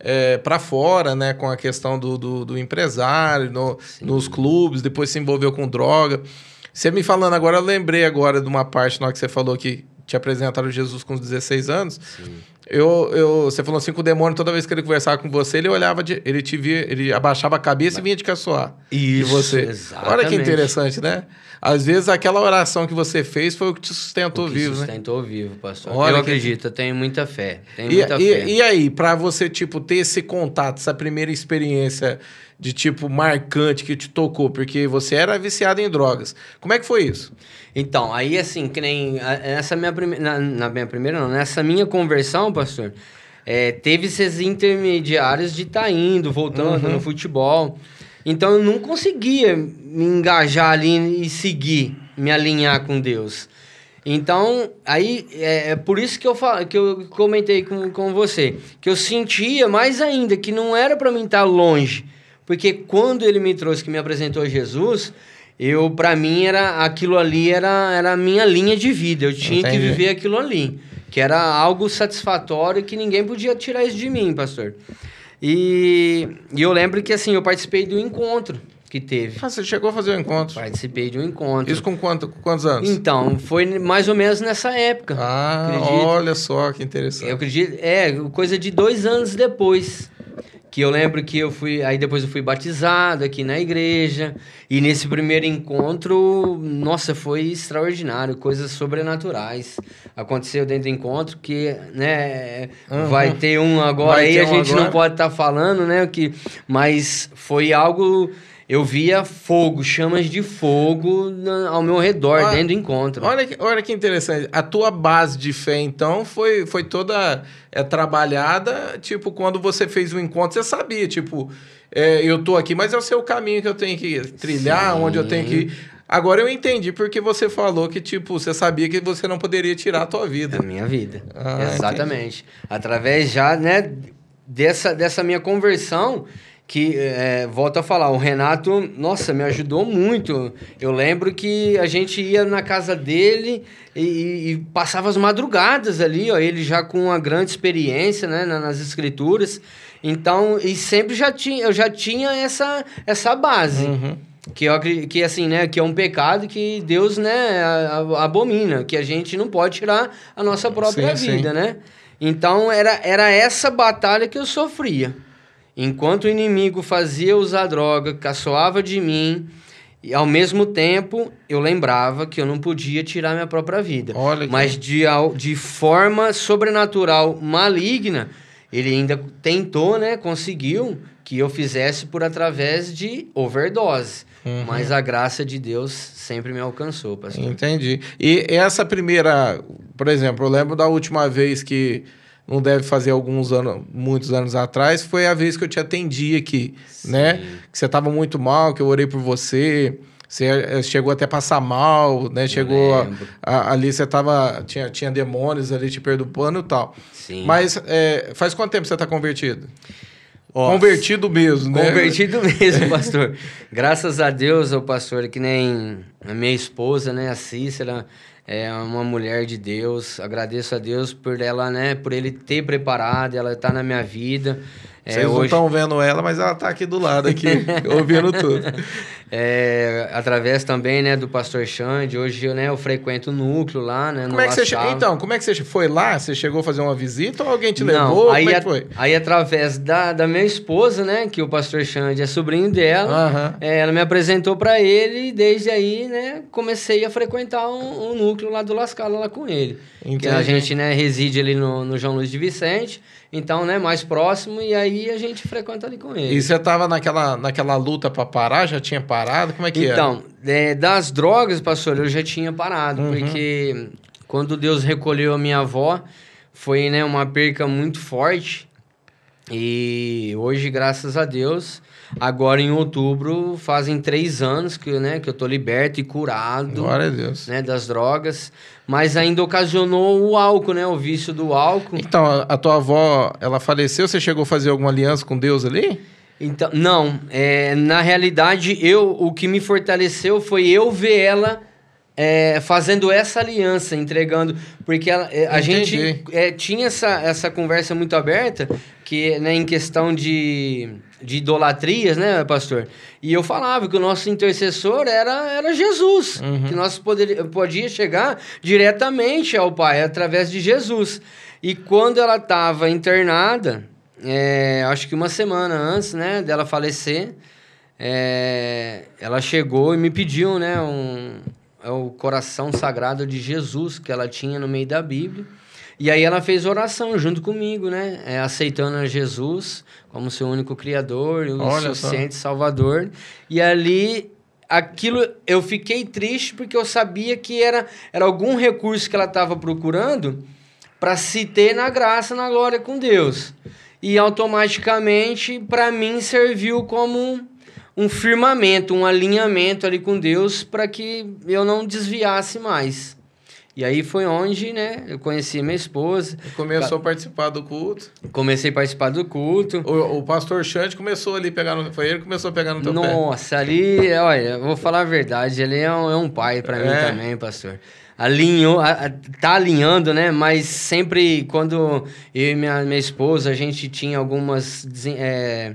A: é, para fora, né, com a questão do, do, do empresário, no, nos clubes, depois se envolveu com droga. Você me falando agora, eu lembrei agora de uma parte na que você falou que te apresentaram Jesus com 16 anos. Sim. Eu, eu, você falou assim que o demônio, toda vez que ele conversava com você, ele olhava, de, ele te via, ele abaixava a cabeça Mas... e vinha te caçoar.
B: Isso,
A: de você.
B: Exatamente.
A: Olha que interessante, né? Às vezes aquela oração que você fez foi o que te sustentou
B: que
A: vivo,
B: sustentou né? vivo, pastor. Olha eu que... acredito, eu tenho muita fé. Tenho e, muita
A: e,
B: fé.
A: e aí, para você, tipo, ter esse contato, essa primeira experiência de tipo marcante que te tocou? Porque você era viciado em drogas. Como é que foi isso?
B: Então, aí assim, que nem nessa minha primeira. Na, na, minha primeira, não, nessa minha conversão, pastor, é, teve esses intermediários de estar tá indo, voltando uhum. no futebol. Então eu não conseguia me engajar ali e seguir, me alinhar com Deus. Então, aí é, é por isso que eu, falo, que eu comentei com, com você, que eu sentia mais ainda que não era para mim estar longe, porque quando ele me trouxe, que me apresentou Jesus, eu para mim era aquilo ali era, era a minha linha de vida, eu tinha Entendi. que viver aquilo ali, que era algo satisfatório que ninguém podia tirar isso de mim, pastor. E, e eu lembro que assim, eu participei do encontro que teve.
A: Ah, você chegou a fazer um encontro?
B: Participei de um encontro.
A: Isso com, quanto, com quantos anos?
B: Então, foi mais ou menos nessa época.
A: Ah, acredito. olha só que interessante.
B: Eu acredito, é, coisa de dois anos depois. Que eu lembro que eu fui. Aí depois eu fui batizado aqui na igreja. E nesse primeiro encontro, nossa, foi extraordinário, coisas sobrenaturais. Aconteceu dentro do encontro que, né, uhum. vai ter um agora vai aí, a gente agora. não pode estar tá falando, né? Que, mas foi algo eu via fogo, chamas de fogo ao meu redor, olha, dentro do encontro.
A: Olha que, olha que interessante. A tua base de fé, então, foi, foi toda é, trabalhada, tipo, quando você fez o encontro, você sabia, tipo, é, eu tô aqui, mas é o seu caminho que eu tenho que trilhar, Sim. onde eu tenho que ir. Agora eu entendi porque você falou que, tipo, você sabia que você não poderia tirar a tua vida.
B: A minha vida. Ah, Exatamente. Entendi. Através já, né, dessa, dessa minha conversão que, é, volto a falar, o Renato, nossa, me ajudou muito. Eu lembro que a gente ia na casa dele e, e passava as madrugadas ali, ó, ele já com uma grande experiência, né, nas escrituras. Então, e sempre já tinha, eu já tinha essa, essa base. Uhum. Que, eu, que assim, né, que é um pecado que Deus, né, abomina, que a gente não pode tirar a nossa própria sim, vida, sim. né? Então, era, era essa batalha que eu sofria. Enquanto o inimigo fazia usar droga, caçoava de mim, e ao mesmo tempo eu lembrava que eu não podia tirar minha própria vida. Olha Mas de, de forma sobrenatural, maligna, ele ainda tentou, né? Conseguiu que eu fizesse por através de overdose. Uhum. Mas a graça de Deus sempre me alcançou, pastor.
A: Entendi. E essa primeira, por exemplo, eu lembro da última vez que não deve fazer alguns anos, muitos anos atrás, foi a vez que eu te atendi aqui, Sim. né? Que você estava muito mal, que eu orei por você. Você eh, chegou até a passar mal, né? chegou a, a, ali, você tava. Tinha, tinha demônios ali te perturbando e tal. Sim. Mas é, faz quanto tempo você está convertido? Nossa. Convertido mesmo,
B: né? Convertido [LAUGHS] mesmo, pastor. Graças a Deus, o pastor, que nem a minha esposa, né, a Cícera, é uma mulher de Deus. Agradeço a Deus por ela, né, por ele ter preparado, ela está na minha vida.
A: É, Vocês hoje... não estão vendo ela, mas ela está aqui do lado, aqui, [LAUGHS] ouvindo tudo.
B: É, através também, né, do pastor Xande, hoje né, eu frequento o núcleo lá, né,
A: como é que você che... Então, como é que você foi lá? Você chegou a fazer uma visita ou alguém te não, levou?
B: Aí,
A: como
B: é foi? Aí, através da, da minha esposa, né, que o pastor Xande é sobrinho dela, é, ela me apresentou para ele e desde aí, né, comecei a frequentar um, um núcleo lá do Lascala lá com ele. Entendi. Que a gente, né, reside ali no, no João Luiz de Vicente. Então, né, mais próximo, e aí a gente frequenta ali com ele.
A: E você tava naquela, naquela luta para parar? Já tinha parado? Como é que
B: então, é, das drogas, pastor, eu já tinha parado, uhum. porque quando Deus recolheu a minha avó, foi né, uma perca muito forte. E hoje, graças a Deus, agora em outubro, fazem três anos que, né, que eu tô liberto e curado.
A: Glória a Deus.
B: Né, das drogas mas ainda ocasionou o álcool, né? O vício do álcool.
A: Então, a, a tua avó, ela faleceu, você chegou a fazer alguma aliança com Deus ali?
B: Então, não, é, na realidade, eu o que me fortaleceu foi eu ver ela é, fazendo essa aliança, entregando, porque ela, é, a gente é, tinha essa, essa conversa muito aberta, que né, em questão de de idolatrias, né, pastor? E eu falava que o nosso intercessor era, era Jesus, uhum. que nós poderia, podia chegar diretamente ao Pai através de Jesus. E quando ela estava internada, é, acho que uma semana antes, né, dela falecer, é, ela chegou e me pediu, né, um, é o coração sagrado de Jesus que ela tinha no meio da Bíblia. E aí ela fez oração junto comigo, né? É, aceitando a Jesus como seu único criador, o
A: Olha
B: suficiente salvador. E ali aquilo eu fiquei triste porque eu sabia que era, era algum recurso que ela estava procurando para se ter na graça, na glória com Deus. E automaticamente, para mim, serviu como um firmamento, um alinhamento ali com Deus para que eu não desviasse mais. E aí foi onde, né, eu conheci minha esposa.
A: Começou a participar do culto.
B: Comecei a participar do culto.
A: O, o pastor Chante começou ali pegar no, foi ele que começou a pegar no teu
B: Nossa,
A: pé.
B: Nossa, ali, olha, vou falar a verdade, ele é um, é um pai para
A: É.
B: mim também, pastor. Alinhou, a- tá alinhando, né? Mas sempre quando eu e minha, minha esposa, a gente tinha algumas, é,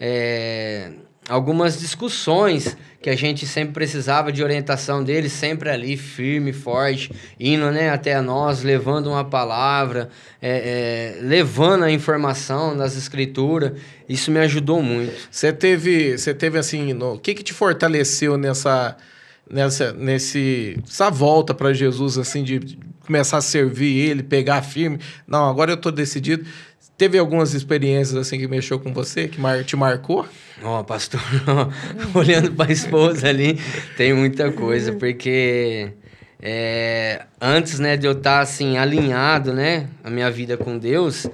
B: é, algumas discussões que a gente sempre precisava de orientação dele, sempre ali, firme, forte, indo né, até nós, levando uma palavra, é, é, levando a informação das escrituras. Isso me ajudou muito.
A: Você teve, você teve assim, o que que te fortaleceu nessa nessa nesse essa volta para Jesus assim de começar a servir ele, pegar firme? Não, agora eu tô decidido. Teve algumas experiências assim que mexeu com você, que mar, te marcou?
B: Ó, pastor, [LAUGHS] olhando para a esposa ali, tem muita coisa, porque é, antes, né, de eu estar assim alinhado, né, a minha vida com Deus,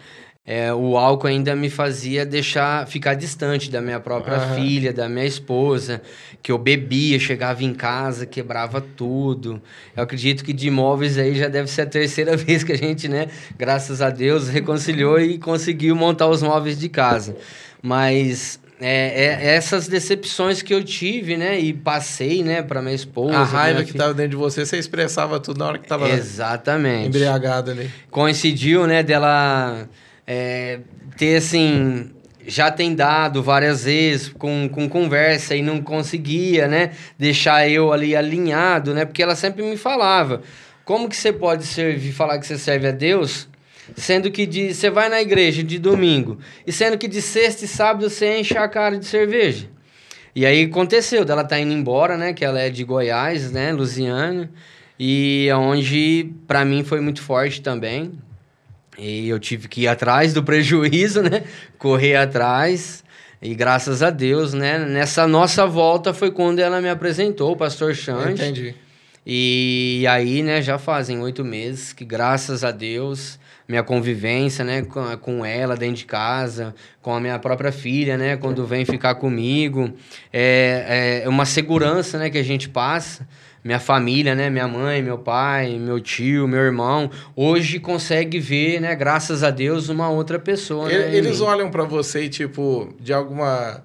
B: é, o álcool ainda me fazia deixar ficar distante da minha própria
A: Aham.
B: filha, da minha esposa, que eu bebia, chegava em casa, quebrava tudo. Eu acredito que de imóveis aí já deve ser a terceira [LAUGHS] vez que a gente, né, graças a Deus, reconciliou e conseguiu montar os móveis de casa. Mas é, é essas decepções que eu tive, né, e passei, né, para minha esposa.
A: a raiva que
B: fi-
A: tava dentro de você, você expressava tudo na hora que tava
B: Exatamente
A: embriagado ali.
B: coincidiu, né, dela é, ter, assim, já tem dado várias vezes com, com conversa e não conseguia, né, deixar eu ali alinhado, né, porque ela sempre me falava, como que você pode servir, falar que você serve a Deus, sendo que de, você vai na igreja de domingo, e sendo que de sexta e sábado você enche a cara de cerveja. E aí aconteceu, dela tá indo embora, né? Que ela é de Goiás, né? Lusiana. E onde para mim foi muito forte também. E eu tive que ir atrás do [LAUGHS] prejuízo, né? Correr atrás. E graças a Deus, né? Nessa nossa volta foi quando ela me apresentou, o pastor Xande.
A: Entendi.
B: E aí, né, já fazem oito meses que, graças a Deus, minha convivência, né, com, com ela dentro de casa, com a minha própria filha, né, quando vem ficar comigo, é, é uma segurança, né, que a gente passa. Minha família, né, minha mãe, meu pai, meu tio, meu irmão, hoje consegue ver, né, graças a Deus, uma outra pessoa.
A: Ele-
B: né,
A: Eles olham para você tipo, de alguma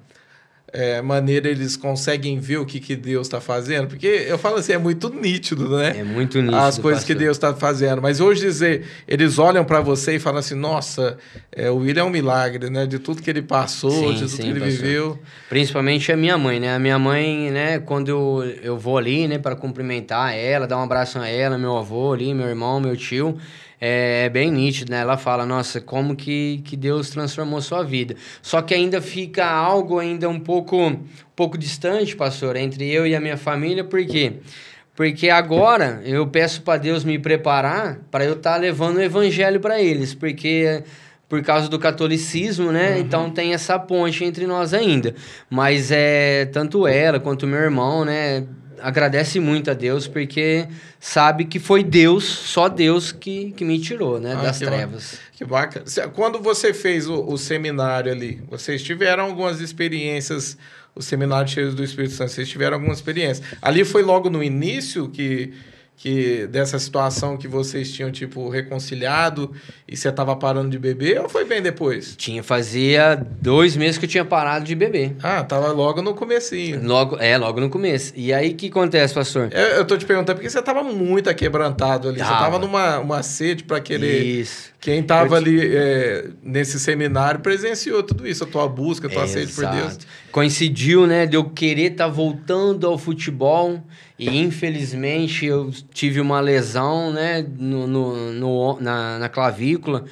A: é, maneira eles conseguem ver o que, que Deus está fazendo? Porque eu falo assim, é muito nítido, né?
B: É muito nítido.
A: As coisas que
B: pastor.
A: Deus está fazendo. Mas hoje dizer, eles olham para você e falam assim, nossa, é, o William é um milagre, né? De tudo que ele passou,
B: Sim,
A: de tudo
B: sim,
A: que ele
B: pastor.
A: viveu.
B: Principalmente a minha mãe, né? A minha mãe, né, quando eu, eu vou ali, né, para cumprimentar ela, dar um abraço a ela, meu avô ali, meu irmão, meu tio, é bem nítido, né? Ela fala, nossa, como que, que Deus transformou sua vida. Só que ainda fica algo ainda um pouco, um pouco distante, pastor, entre eu e a minha família, por quê? Porque agora eu peço para Deus me preparar para eu estar levando o evangelho para eles, porque por causa do catolicismo, né? Então tem essa ponte entre nós ainda. Mas é tanto ela quanto meu irmão, né? Agradece muito a Deus porque sabe que foi Deus, só Deus que, que me tirou, né?
A: Ah,
B: das
A: que
B: trevas.
A: Que bacana. Quando você fez o, o seminário ali, vocês tiveram algumas experiências, o seminário cheio do Espírito Santo, vocês tiveram algumas experiências. Ali foi logo no início que, que dessa situação que vocês tinham, tipo, reconciliado e você tava parando de beber ou foi bem depois?
B: Tinha, fazia dois meses que eu tinha parado de beber.
A: Ah, tava logo no comecinho.
B: Logo, é, logo no começo. E aí, o que acontece, pastor?
A: Eu, eu tô te perguntando porque você tava muito aquebrantado ali. Você
B: Tava.
A: tava numa uma sede para querer.
B: Isso.
A: Quem tava
B: Eu te-
A: ali é, nesse seminário presenciou tudo isso, a tua busca, a tua sede por Deus.
B: Coincidiu, né, de eu querer estar voltando ao futebol e infelizmente eu tive uma lesão, né, no, no, no- na, na clavícula,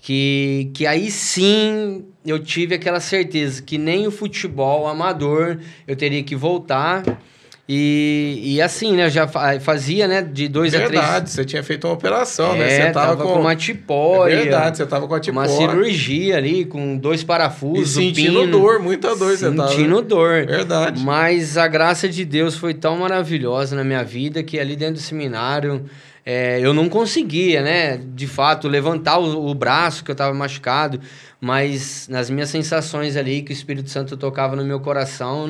B: que, que aí sim eu tive aquela certeza que nem o futebol amador eu teria que voltar E, e assim, né? Eu já fazia, né? De dois
A: verdade,
B: a três...
A: Verdade, você tinha feito uma operação,
B: é,
A: né? Você
B: tava, tava com... com uma tipóia.
A: É verdade, você tava com a tipóia.
B: Uma cirurgia ali, com dois parafusos,
A: e sentindo
B: pino,
A: dor, muita dor
B: sentindo
A: você tava.
B: Sentindo dor.
A: Verdade.
B: Mas a graça de Deus foi tão maravilhosa na minha vida que ali dentro do seminário... É, eu não conseguia, né, de fato, levantar o, o braço que eu estava machucado, mas nas minhas sensações ali, que o Espírito Santo tocava no meu coração,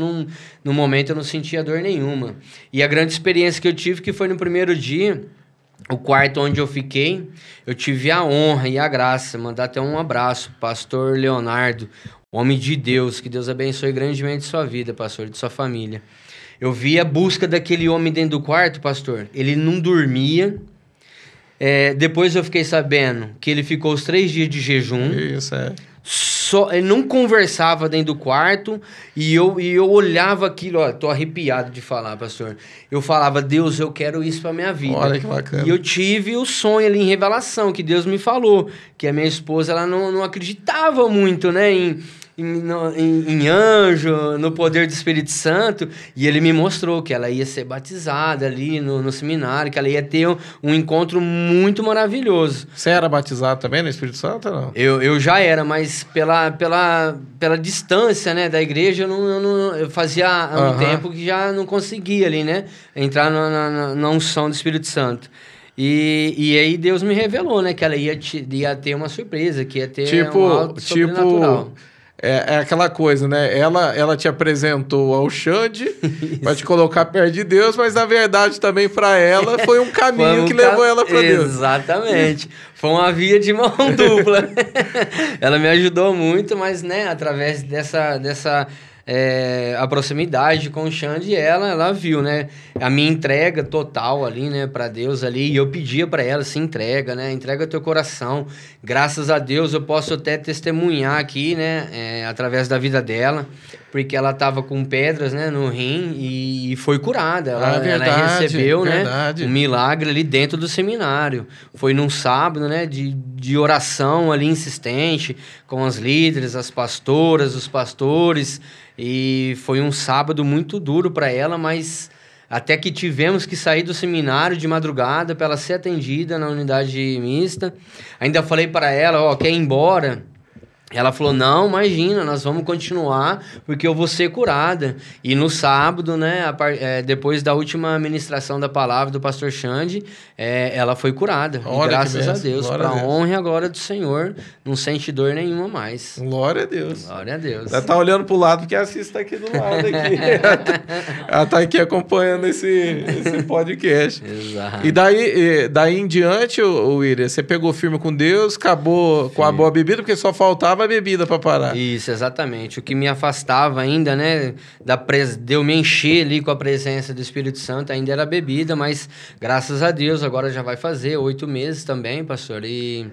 B: no momento eu não sentia dor nenhuma. E a grande experiência que eu tive, que foi no primeiro dia, o quarto onde eu fiquei, eu tive a honra e a graça, mandar até um abraço, pastor Leonardo, homem de Deus, que Deus abençoe grandemente sua vida, pastor, de sua família. Eu vi a busca daquele homem dentro do quarto, pastor. Ele não dormia. É, depois eu fiquei sabendo que ele ficou os três dias de jejum.
A: Isso, é.
B: Só, ele não conversava dentro do quarto e eu, e eu olhava aquilo, ó, tô arrepiado de falar, pastor. Eu falava, Deus, eu quero isso pra minha vida.
A: Olha que bacana.
B: E eu tive o sonho ali em revelação, que Deus me falou, que a minha esposa, ela não, não acreditava muito, né, em, em, no, em, em, anjo, no poder do Espírito Santo, e ele me mostrou que ela ia ser batizada ali no, no seminário, que ela ia ter um, um, encontro muito maravilhoso.
A: Você era batizado também no Espírito Santo ou não?
B: Eu, eu já era, mas pela, pela, pela distância né, da igreja, eu, não, eu, não, eu fazia há um uhum. tempo que já não conseguia ali, né? Entrar na, na, na unção do Espírito Santo. E, e aí Deus me revelou, né? Que ela ia, ia ter uma surpresa, que ia ter
A: tipo,
B: um algo
A: tipo é, é, aquela coisa, né? Ela, ela te apresentou ao Xande [LAUGHS] para te colocar perto de Deus, mas na verdade também para ela [LAUGHS] foi um caminho foi um que ca... levou ela para Deus.
B: Exatamente. Foi uma via de mão [LAUGHS] dupla. ela me ajudou muito, mas né, através dessa, dessa é, a proximidade com o Xande, ela, ela viu, né? A minha entrega total ali, né, para Deus ali, e eu pedia para ela, se entrega, né? Entrega teu coração. Graças a Deus eu posso até testemunhar aqui, né, é, através da vida dela, porque ela tava com pedras, né, no rim e, foi curada. Ela,
A: ah, verdade,
B: ela recebeu,
A: né, verdade.
B: né, um milagre ali dentro do seminário. Foi num sábado, né, de, de oração ali insistente com as líderes, as pastoras, os pastores, e foi um sábado muito duro para ela, mas até que tivemos que sair do seminário de madrugada para ela ser atendida na unidade mista. Ainda falei para ela, ó, quer ir embora? Ela falou: Não, imagina, nós vamos continuar, porque eu vou ser curada. E no sábado, né, é, depois da última ministração da palavra do pastor Xande, é, ela foi curada. Graças
A: a
B: Deus, para a honra e a glória do Senhor, não sente dor nenhuma mais.
A: Glória a Deus.
B: Glória a Deus.
A: Ela tá olhando pro lado, porque a Cis tá aqui do lado aqui. [LAUGHS] ela tá aqui acompanhando esse, esse podcast.
B: Exato.
A: E daí, daí em diante, o William, você pegou firme com Deus, acabou Sim. com a boa bebida, porque só faltava a bebida para parar.
B: Isso, exatamente. O que me afastava ainda, né, da pres... de eu me encher ali com a presença do Espírito Santo, ainda era a bebida, mas graças a Deus, agora já vai fazer oito meses também, pastor. E,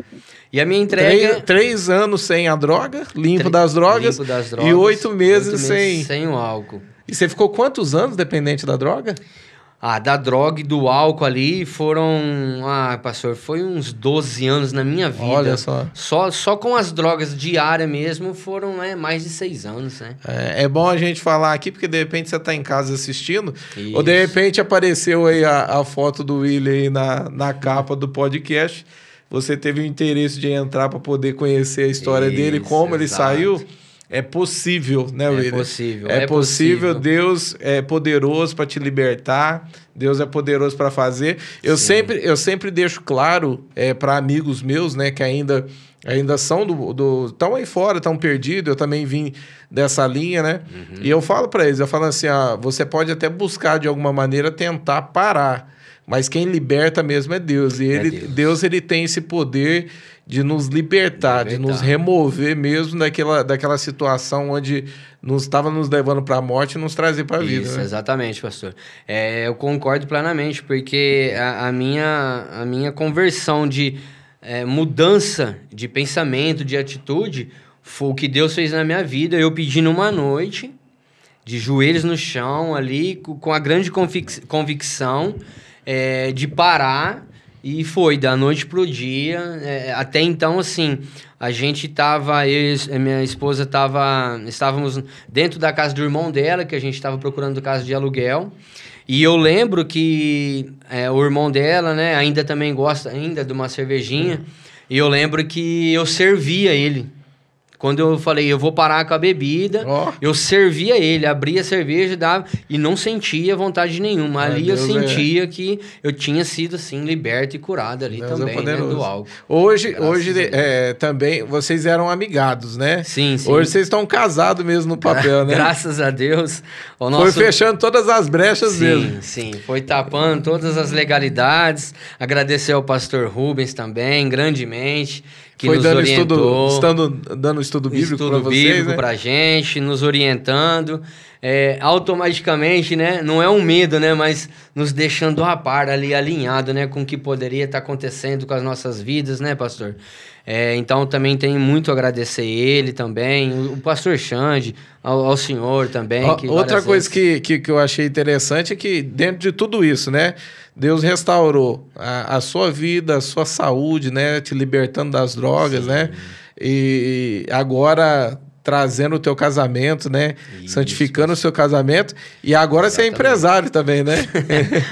B: e a minha entrega.
A: Três, três anos sem a droga, limpo, das drogas,
B: limpo das drogas.
A: E oito meses, oito meses sem.
B: Sem o álcool.
A: E você ficou quantos anos dependente da droga?
B: Ah, da droga e do álcool ali foram. Ah, pastor, foi uns 12 anos na minha vida.
A: Olha só.
B: Só, só com as drogas diárias mesmo foram né, mais de seis anos, né?
A: É, é bom a gente falar aqui, porque de repente você está em casa assistindo, Isso. ou de repente apareceu aí a, a foto do William aí na, na capa do podcast. Você teve o interesse de entrar para poder conhecer a história Isso, dele, como exato. ele saiu. É possível, né, William?
B: É possível.
A: É, é possível. possível. Deus é poderoso para te libertar. Deus é poderoso para fazer. Eu sempre, eu sempre deixo claro é, para amigos meus, né, que ainda ainda são do, do estão aí fora, estão perdidos. Eu também vim dessa linha, né? Uhum. E eu falo para eles, eu falo assim, ah, você pode até buscar de alguma maneira tentar parar, mas quem liberta mesmo é Deus. E ele, é Deus. Deus ele tem esse poder de nos libertar, libertar, de nos remover mesmo daquela, daquela situação onde nos estava nos levando para a morte e nos trazer para a vida.
B: Isso,
A: né?
B: exatamente, pastor. É, eu concordo plenamente, porque a, a, minha, a minha conversão de é, mudança de pensamento, de atitude, foi o que Deus fez na minha vida. Eu pedi numa noite, de joelhos no chão, ali, com a grande convic convicção é, de parar E foi, da noite pro dia. É, até então, assim, a gente tava, eu e minha esposa tava, estávamos dentro da casa do irmão dela, que a gente estava procurando casa de aluguel. E eu lembro que é, o irmão dela, né, ainda também gosta ainda de uma cervejinha. E eu lembro que eu servia ele. Quando eu falei, eu vou parar com a bebida, oh. eu servia ele, abria a cerveja dava, e não sentia vontade nenhuma. Ali eu é. sentia é. que eu tinha sido, assim, liberto e curado ali Deus é também, é né, do álcool.
A: Hoje, hoje é, também, vocês eram amigados, né?
B: Sim, sim.
A: Hoje vocês estão casados mesmo no papel, [LAUGHS] né?
B: Graças a Deus.
A: O nosso... Foi fechando todas as brechas
B: sim,
A: mesmo.
B: Sim, foi tapando todas as legalidades. Agradecer ao pastor Rubens também, grandemente que
A: foi
B: nos
A: dando
B: orientou,
A: estudo, estando, dando estudo bíblico para vocês, bíblico
B: né? pra gente, nos orientando, é, automaticamente, né? Não é um medo, né? Mas nos deixando a par ali, alinhado, né? Com o que poderia estar tá acontecendo com as nossas vidas, né, pastor? É, então também tenho muito a agradecer ele também, o, o pastor Xande, ao, ao, senhor também.
A: outra coisa vezes... que, que, que eu achei interessante é que dentro de tudo isso, né? Deus restaurou a, a sua vida, a sua saúde, né? Te libertando das drogas, Sim. né? E agora trazendo o teu casamento, né? Isso, Santificando isso. o seu casamento. E agora Exatamente. você é empresário também, né?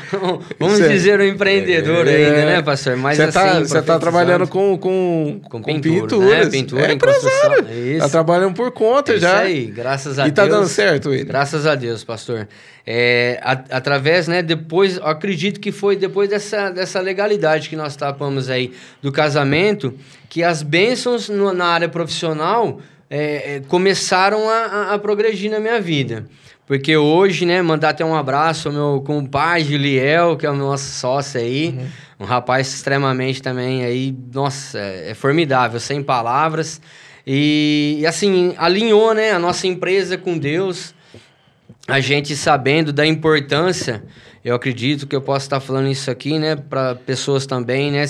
A: [LAUGHS]
B: Vamos você, dizer o um empreendedor é, ainda, né, pastor?
A: Mas você está assim, você tá trabalhando com, com,
B: com, com pintura, Né? Pintura,
A: é empresário. Está trabalhando por conta
B: é
A: já.
B: Isso aí, graças a
A: e
B: Deus.
A: E tá dando certo, ele.
B: Graças a Deus, pastor. É, a, através, né, depois, acredito que foi depois dessa, dessa legalidade que nós tapamos aí do casamento, que as bênçãos no, na área profissional é, é, começaram a, a, progredir na minha vida. Porque hoje, né, mandar até um abraço ao meu compadre Liel, que é o nosso sócio aí, uhum. um rapaz extremamente também aí, nossa, é, é formidável, sem palavras. E, e, assim, alinhou, né, a nossa empresa com Deus, a gente sabendo da importância, eu acredito que eu posso estar falando isso aqui, né, para pessoas também, né,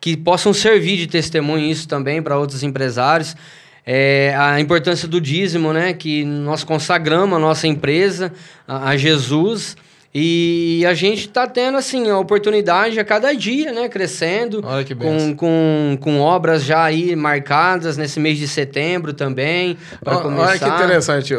B: que possam servir de testemunho isso também para outros empresários é, a importância do dízimo, né? Que nós consagramos a nossa empresa a, a Jesus. E a gente está tendo, assim, a oportunidade a cada dia, né? Crescendo.
A: Olha que
B: com, com, com obras já aí marcadas nesse mês de setembro também, para começar.
A: Olha que interessante.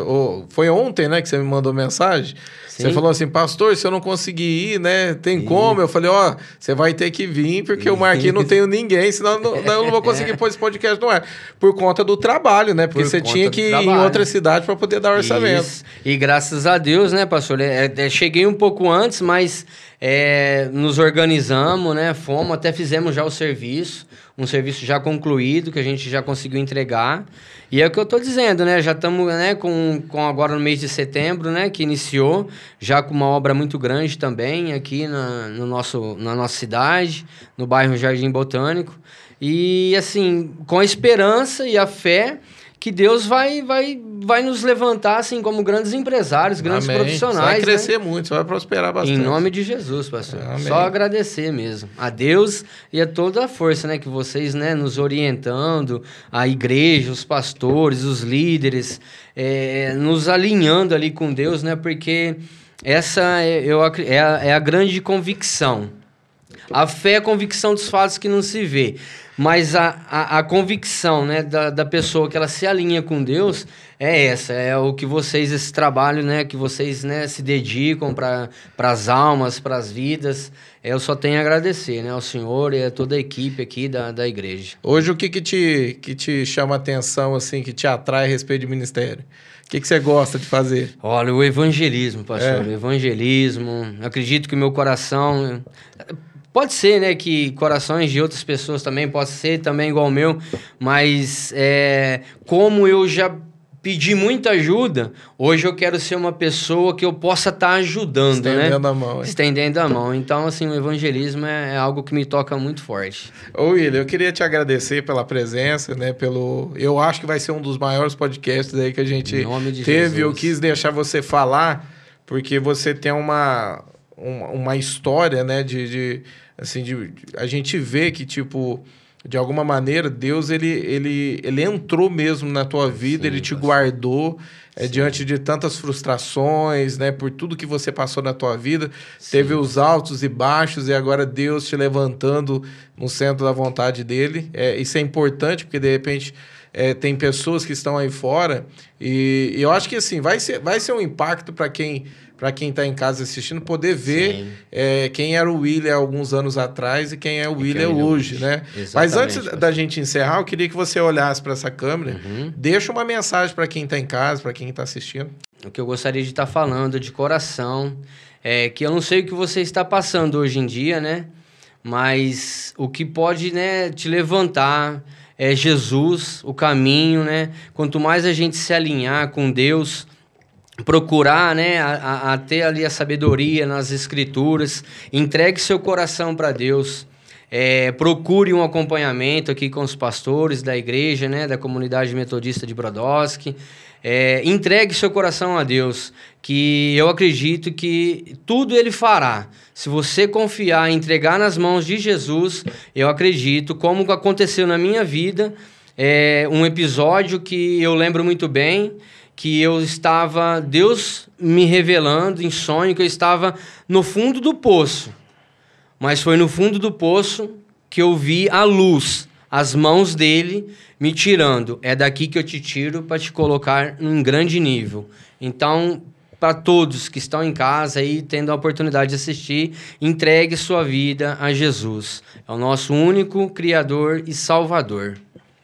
A: Foi ontem, né, que você me mandou mensagem. Sim. Você falou assim, pastor, se eu não conseguir ir, né? Tem como? Eu falei, ó, oh, você vai ter que vir, porque o Marquinhos não tenho [LAUGHS] ninguém, senão não, eu não vou conseguir pôr esse podcast no ar. Por conta do trabalho, né? Porque Por você tinha que ir em outra cidade para poder dar orçamento. Isso.
B: E graças a Deus, né, pastor? É, é, cheguei um pouco antes, mas é, nos organizamos, né? Fomos, até fizemos já o serviço, um serviço já concluído, que a gente já conseguiu entregar. E é o que eu estou dizendo, né? Já estamos né, com, com agora no mês de setembro, né? Que iniciou, já com uma obra muito grande também aqui na, no nosso, na nossa cidade, no bairro Jardim Botânico. E assim, com a esperança e a fé que Deus vai, vai, vai nos levantar assim como grandes empresários, grandes Amém. profissionais. Você
A: vai né? crescer né? muito, você vai prosperar bastante.
B: Em nome de Jesus, pastor. Amém. Só agradecer mesmo a Deus e a toda a força, né, que vocês, né, nos orientando, a igreja, os pastores, os líderes, é, nos alinhando ali com Deus, né, porque essa é, eu, é, a, é a grande convicção. A fé é a convicção dos fatos que não se vê. Mas a, a, a, convicção né, da, da pessoa que ela se alinha com Deus é essa, é o que vocês, esse trabalho né, que vocês né, se dedicam para as almas, para as vidas. Eu só tenho a agradecer né, ao Senhor e a toda a equipe aqui da, da igreja.
A: Hoje, o que, que, te, que te chama a atenção, assim, que te atrai a respeito do ministério? O que, que você gosta de fazer?
B: Olha, o evangelismo, pastor. É. O evangelismo. Acredito que o meu coração Pode ser, né, que corações de outras pessoas também, pode ser também igual o meu, mas é, como eu já pedi muita ajuda, hoje eu quero ser uma pessoa que eu possa estar tá ajudando,
A: Estendendo
B: né?
A: Estendendo a mão.
B: Estendendo a mão. Então, assim, o evangelismo é, é, algo que me toca muito forte.
A: Ô, William, eu queria te agradecer pela presença, né? Pelo... Eu acho que vai ser um dos maiores podcasts aí que a gente teve. Jesus. Eu quis deixar você falar, porque você tem uma, uma, uma história, né? de, de assim, de, a gente vê que, tipo, de alguma maneira, Deus ele, ele, ele entrou mesmo na tua vida, Sim, ele te guardou é, diante de tantas frustrações, né? Por tudo que você passou na tua vida. Sim. Teve os altos e baixos e agora Deus te levantando no centro da vontade dele. É, isso é importante porque, de repente, é, tem pessoas que estão aí fora e, e, eu acho que, assim, vai ser, vai ser um impacto para quem para quem está em casa assistindo, poder ver é, quem era o William alguns anos atrás e quem é o William hoje, né? Exatamente, Mas antes da gente encerrar, eu queria que você olhasse para essa câmera, uhum. deixa uma mensagem para quem está em casa, para quem está assistindo.
B: O que eu gostaria de estar tá falando de coração é que eu não sei o que você está passando hoje em dia, né? Mas o que pode, né, te levantar é Jesus, o caminho, né? Quanto mais a gente se alinhar com Deus, procurar, né, a, a, ter ali a sabedoria nas escrituras, entregue seu coração para Deus, é, procure um acompanhamento aqui com os pastores da igreja, né, da comunidade metodista de Brodowski, é, entregue seu coração a Deus, que eu acredito que tudo Ele fará. Se você confiar entregar nas mãos de Jesus, eu acredito, como aconteceu na minha vida, é um episódio que eu lembro muito bem, que eu estava, Deus me revelando em sonho que eu estava no fundo do poço. Mas foi no fundo do poço que eu vi a luz, as mãos dele me tirando. É daqui que eu te tiro para te colocar em grande nível. Então, para todos que estão em casa e tendo a oportunidade de assistir, entregue sua vida a Jesus. É o nosso único Criador e Salvador.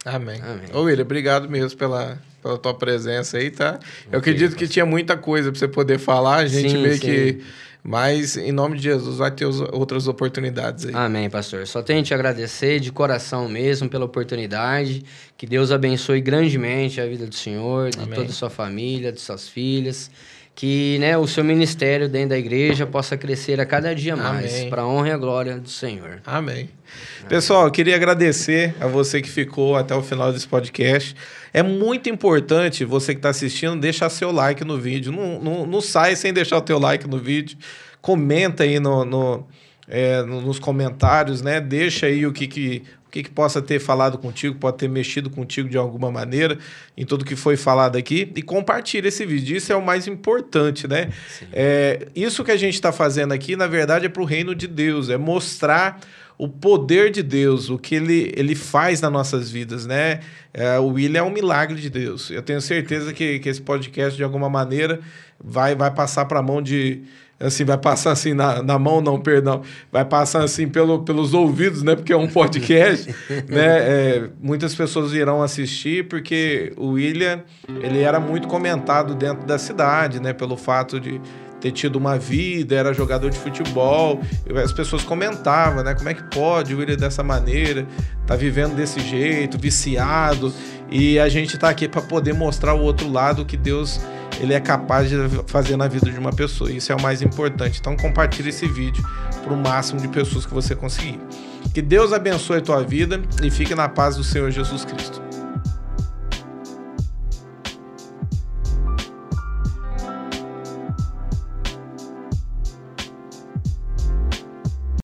A: Amém. Amém. Ô, William, obrigado mesmo pela, pela tua presença aí, tá? Eu acredito que tinha muita coisa para você poder falar, a gente sim, meio sim. que. Mas, em nome de Jesus, vai ter outras oportunidades aí.
B: Amém, pastor. Só tenho te agradecer de coração mesmo pela oportunidade. Que Deus abençoe grandemente a vida do Senhor, de Amém. toda a sua família, de suas filhas que né, o seu ministério dentro da igreja possa crescer a cada dia mais, para a honra e a glória do Senhor.
A: Amém. Amém. Pessoal, eu queria agradecer a você que ficou até o final desse podcast. É muito importante você que está assistindo deixar seu like no vídeo. Não, não, não sai sem deixar o teu like no vídeo. Comenta aí no, no é, nos comentários, né? Deixa aí o que, que o que, que possa ter falado contigo, pode ter mexido contigo de alguma maneira em tudo que foi falado aqui e compartilha esse vídeo. Isso é o mais importante, né? É, isso que a gente está fazendo aqui, na verdade, é para o reino de Deus, é mostrar o poder de Deus, o que ele, ele faz nas nossas vidas, né? É, o William é um milagre de Deus. Eu tenho certeza que, que esse podcast, de alguma maneira, vai, vai passar para a mão de assim, vai passar assim na, na mão, não, perdão, vai passar assim pelo, pelos ouvidos, né? Porque é um podcast, [LAUGHS] né? É, muitas pessoas irão assistir porque o William, ele era muito comentado dentro da cidade, né? Pelo fato de ter tido uma vida, era jogador de futebol, as pessoas comentavam, né? Como é que pode o William dessa maneira, tá vivendo desse jeito, viciado, e a gente tá aqui para poder mostrar o outro lado que Deus ele é capaz de fazer na vida de uma pessoa. Isso é o mais importante. Então compartilhe esse vídeo para o máximo de pessoas que você conseguir. Que Deus abençoe a tua vida e fique na paz do Senhor Jesus Cristo.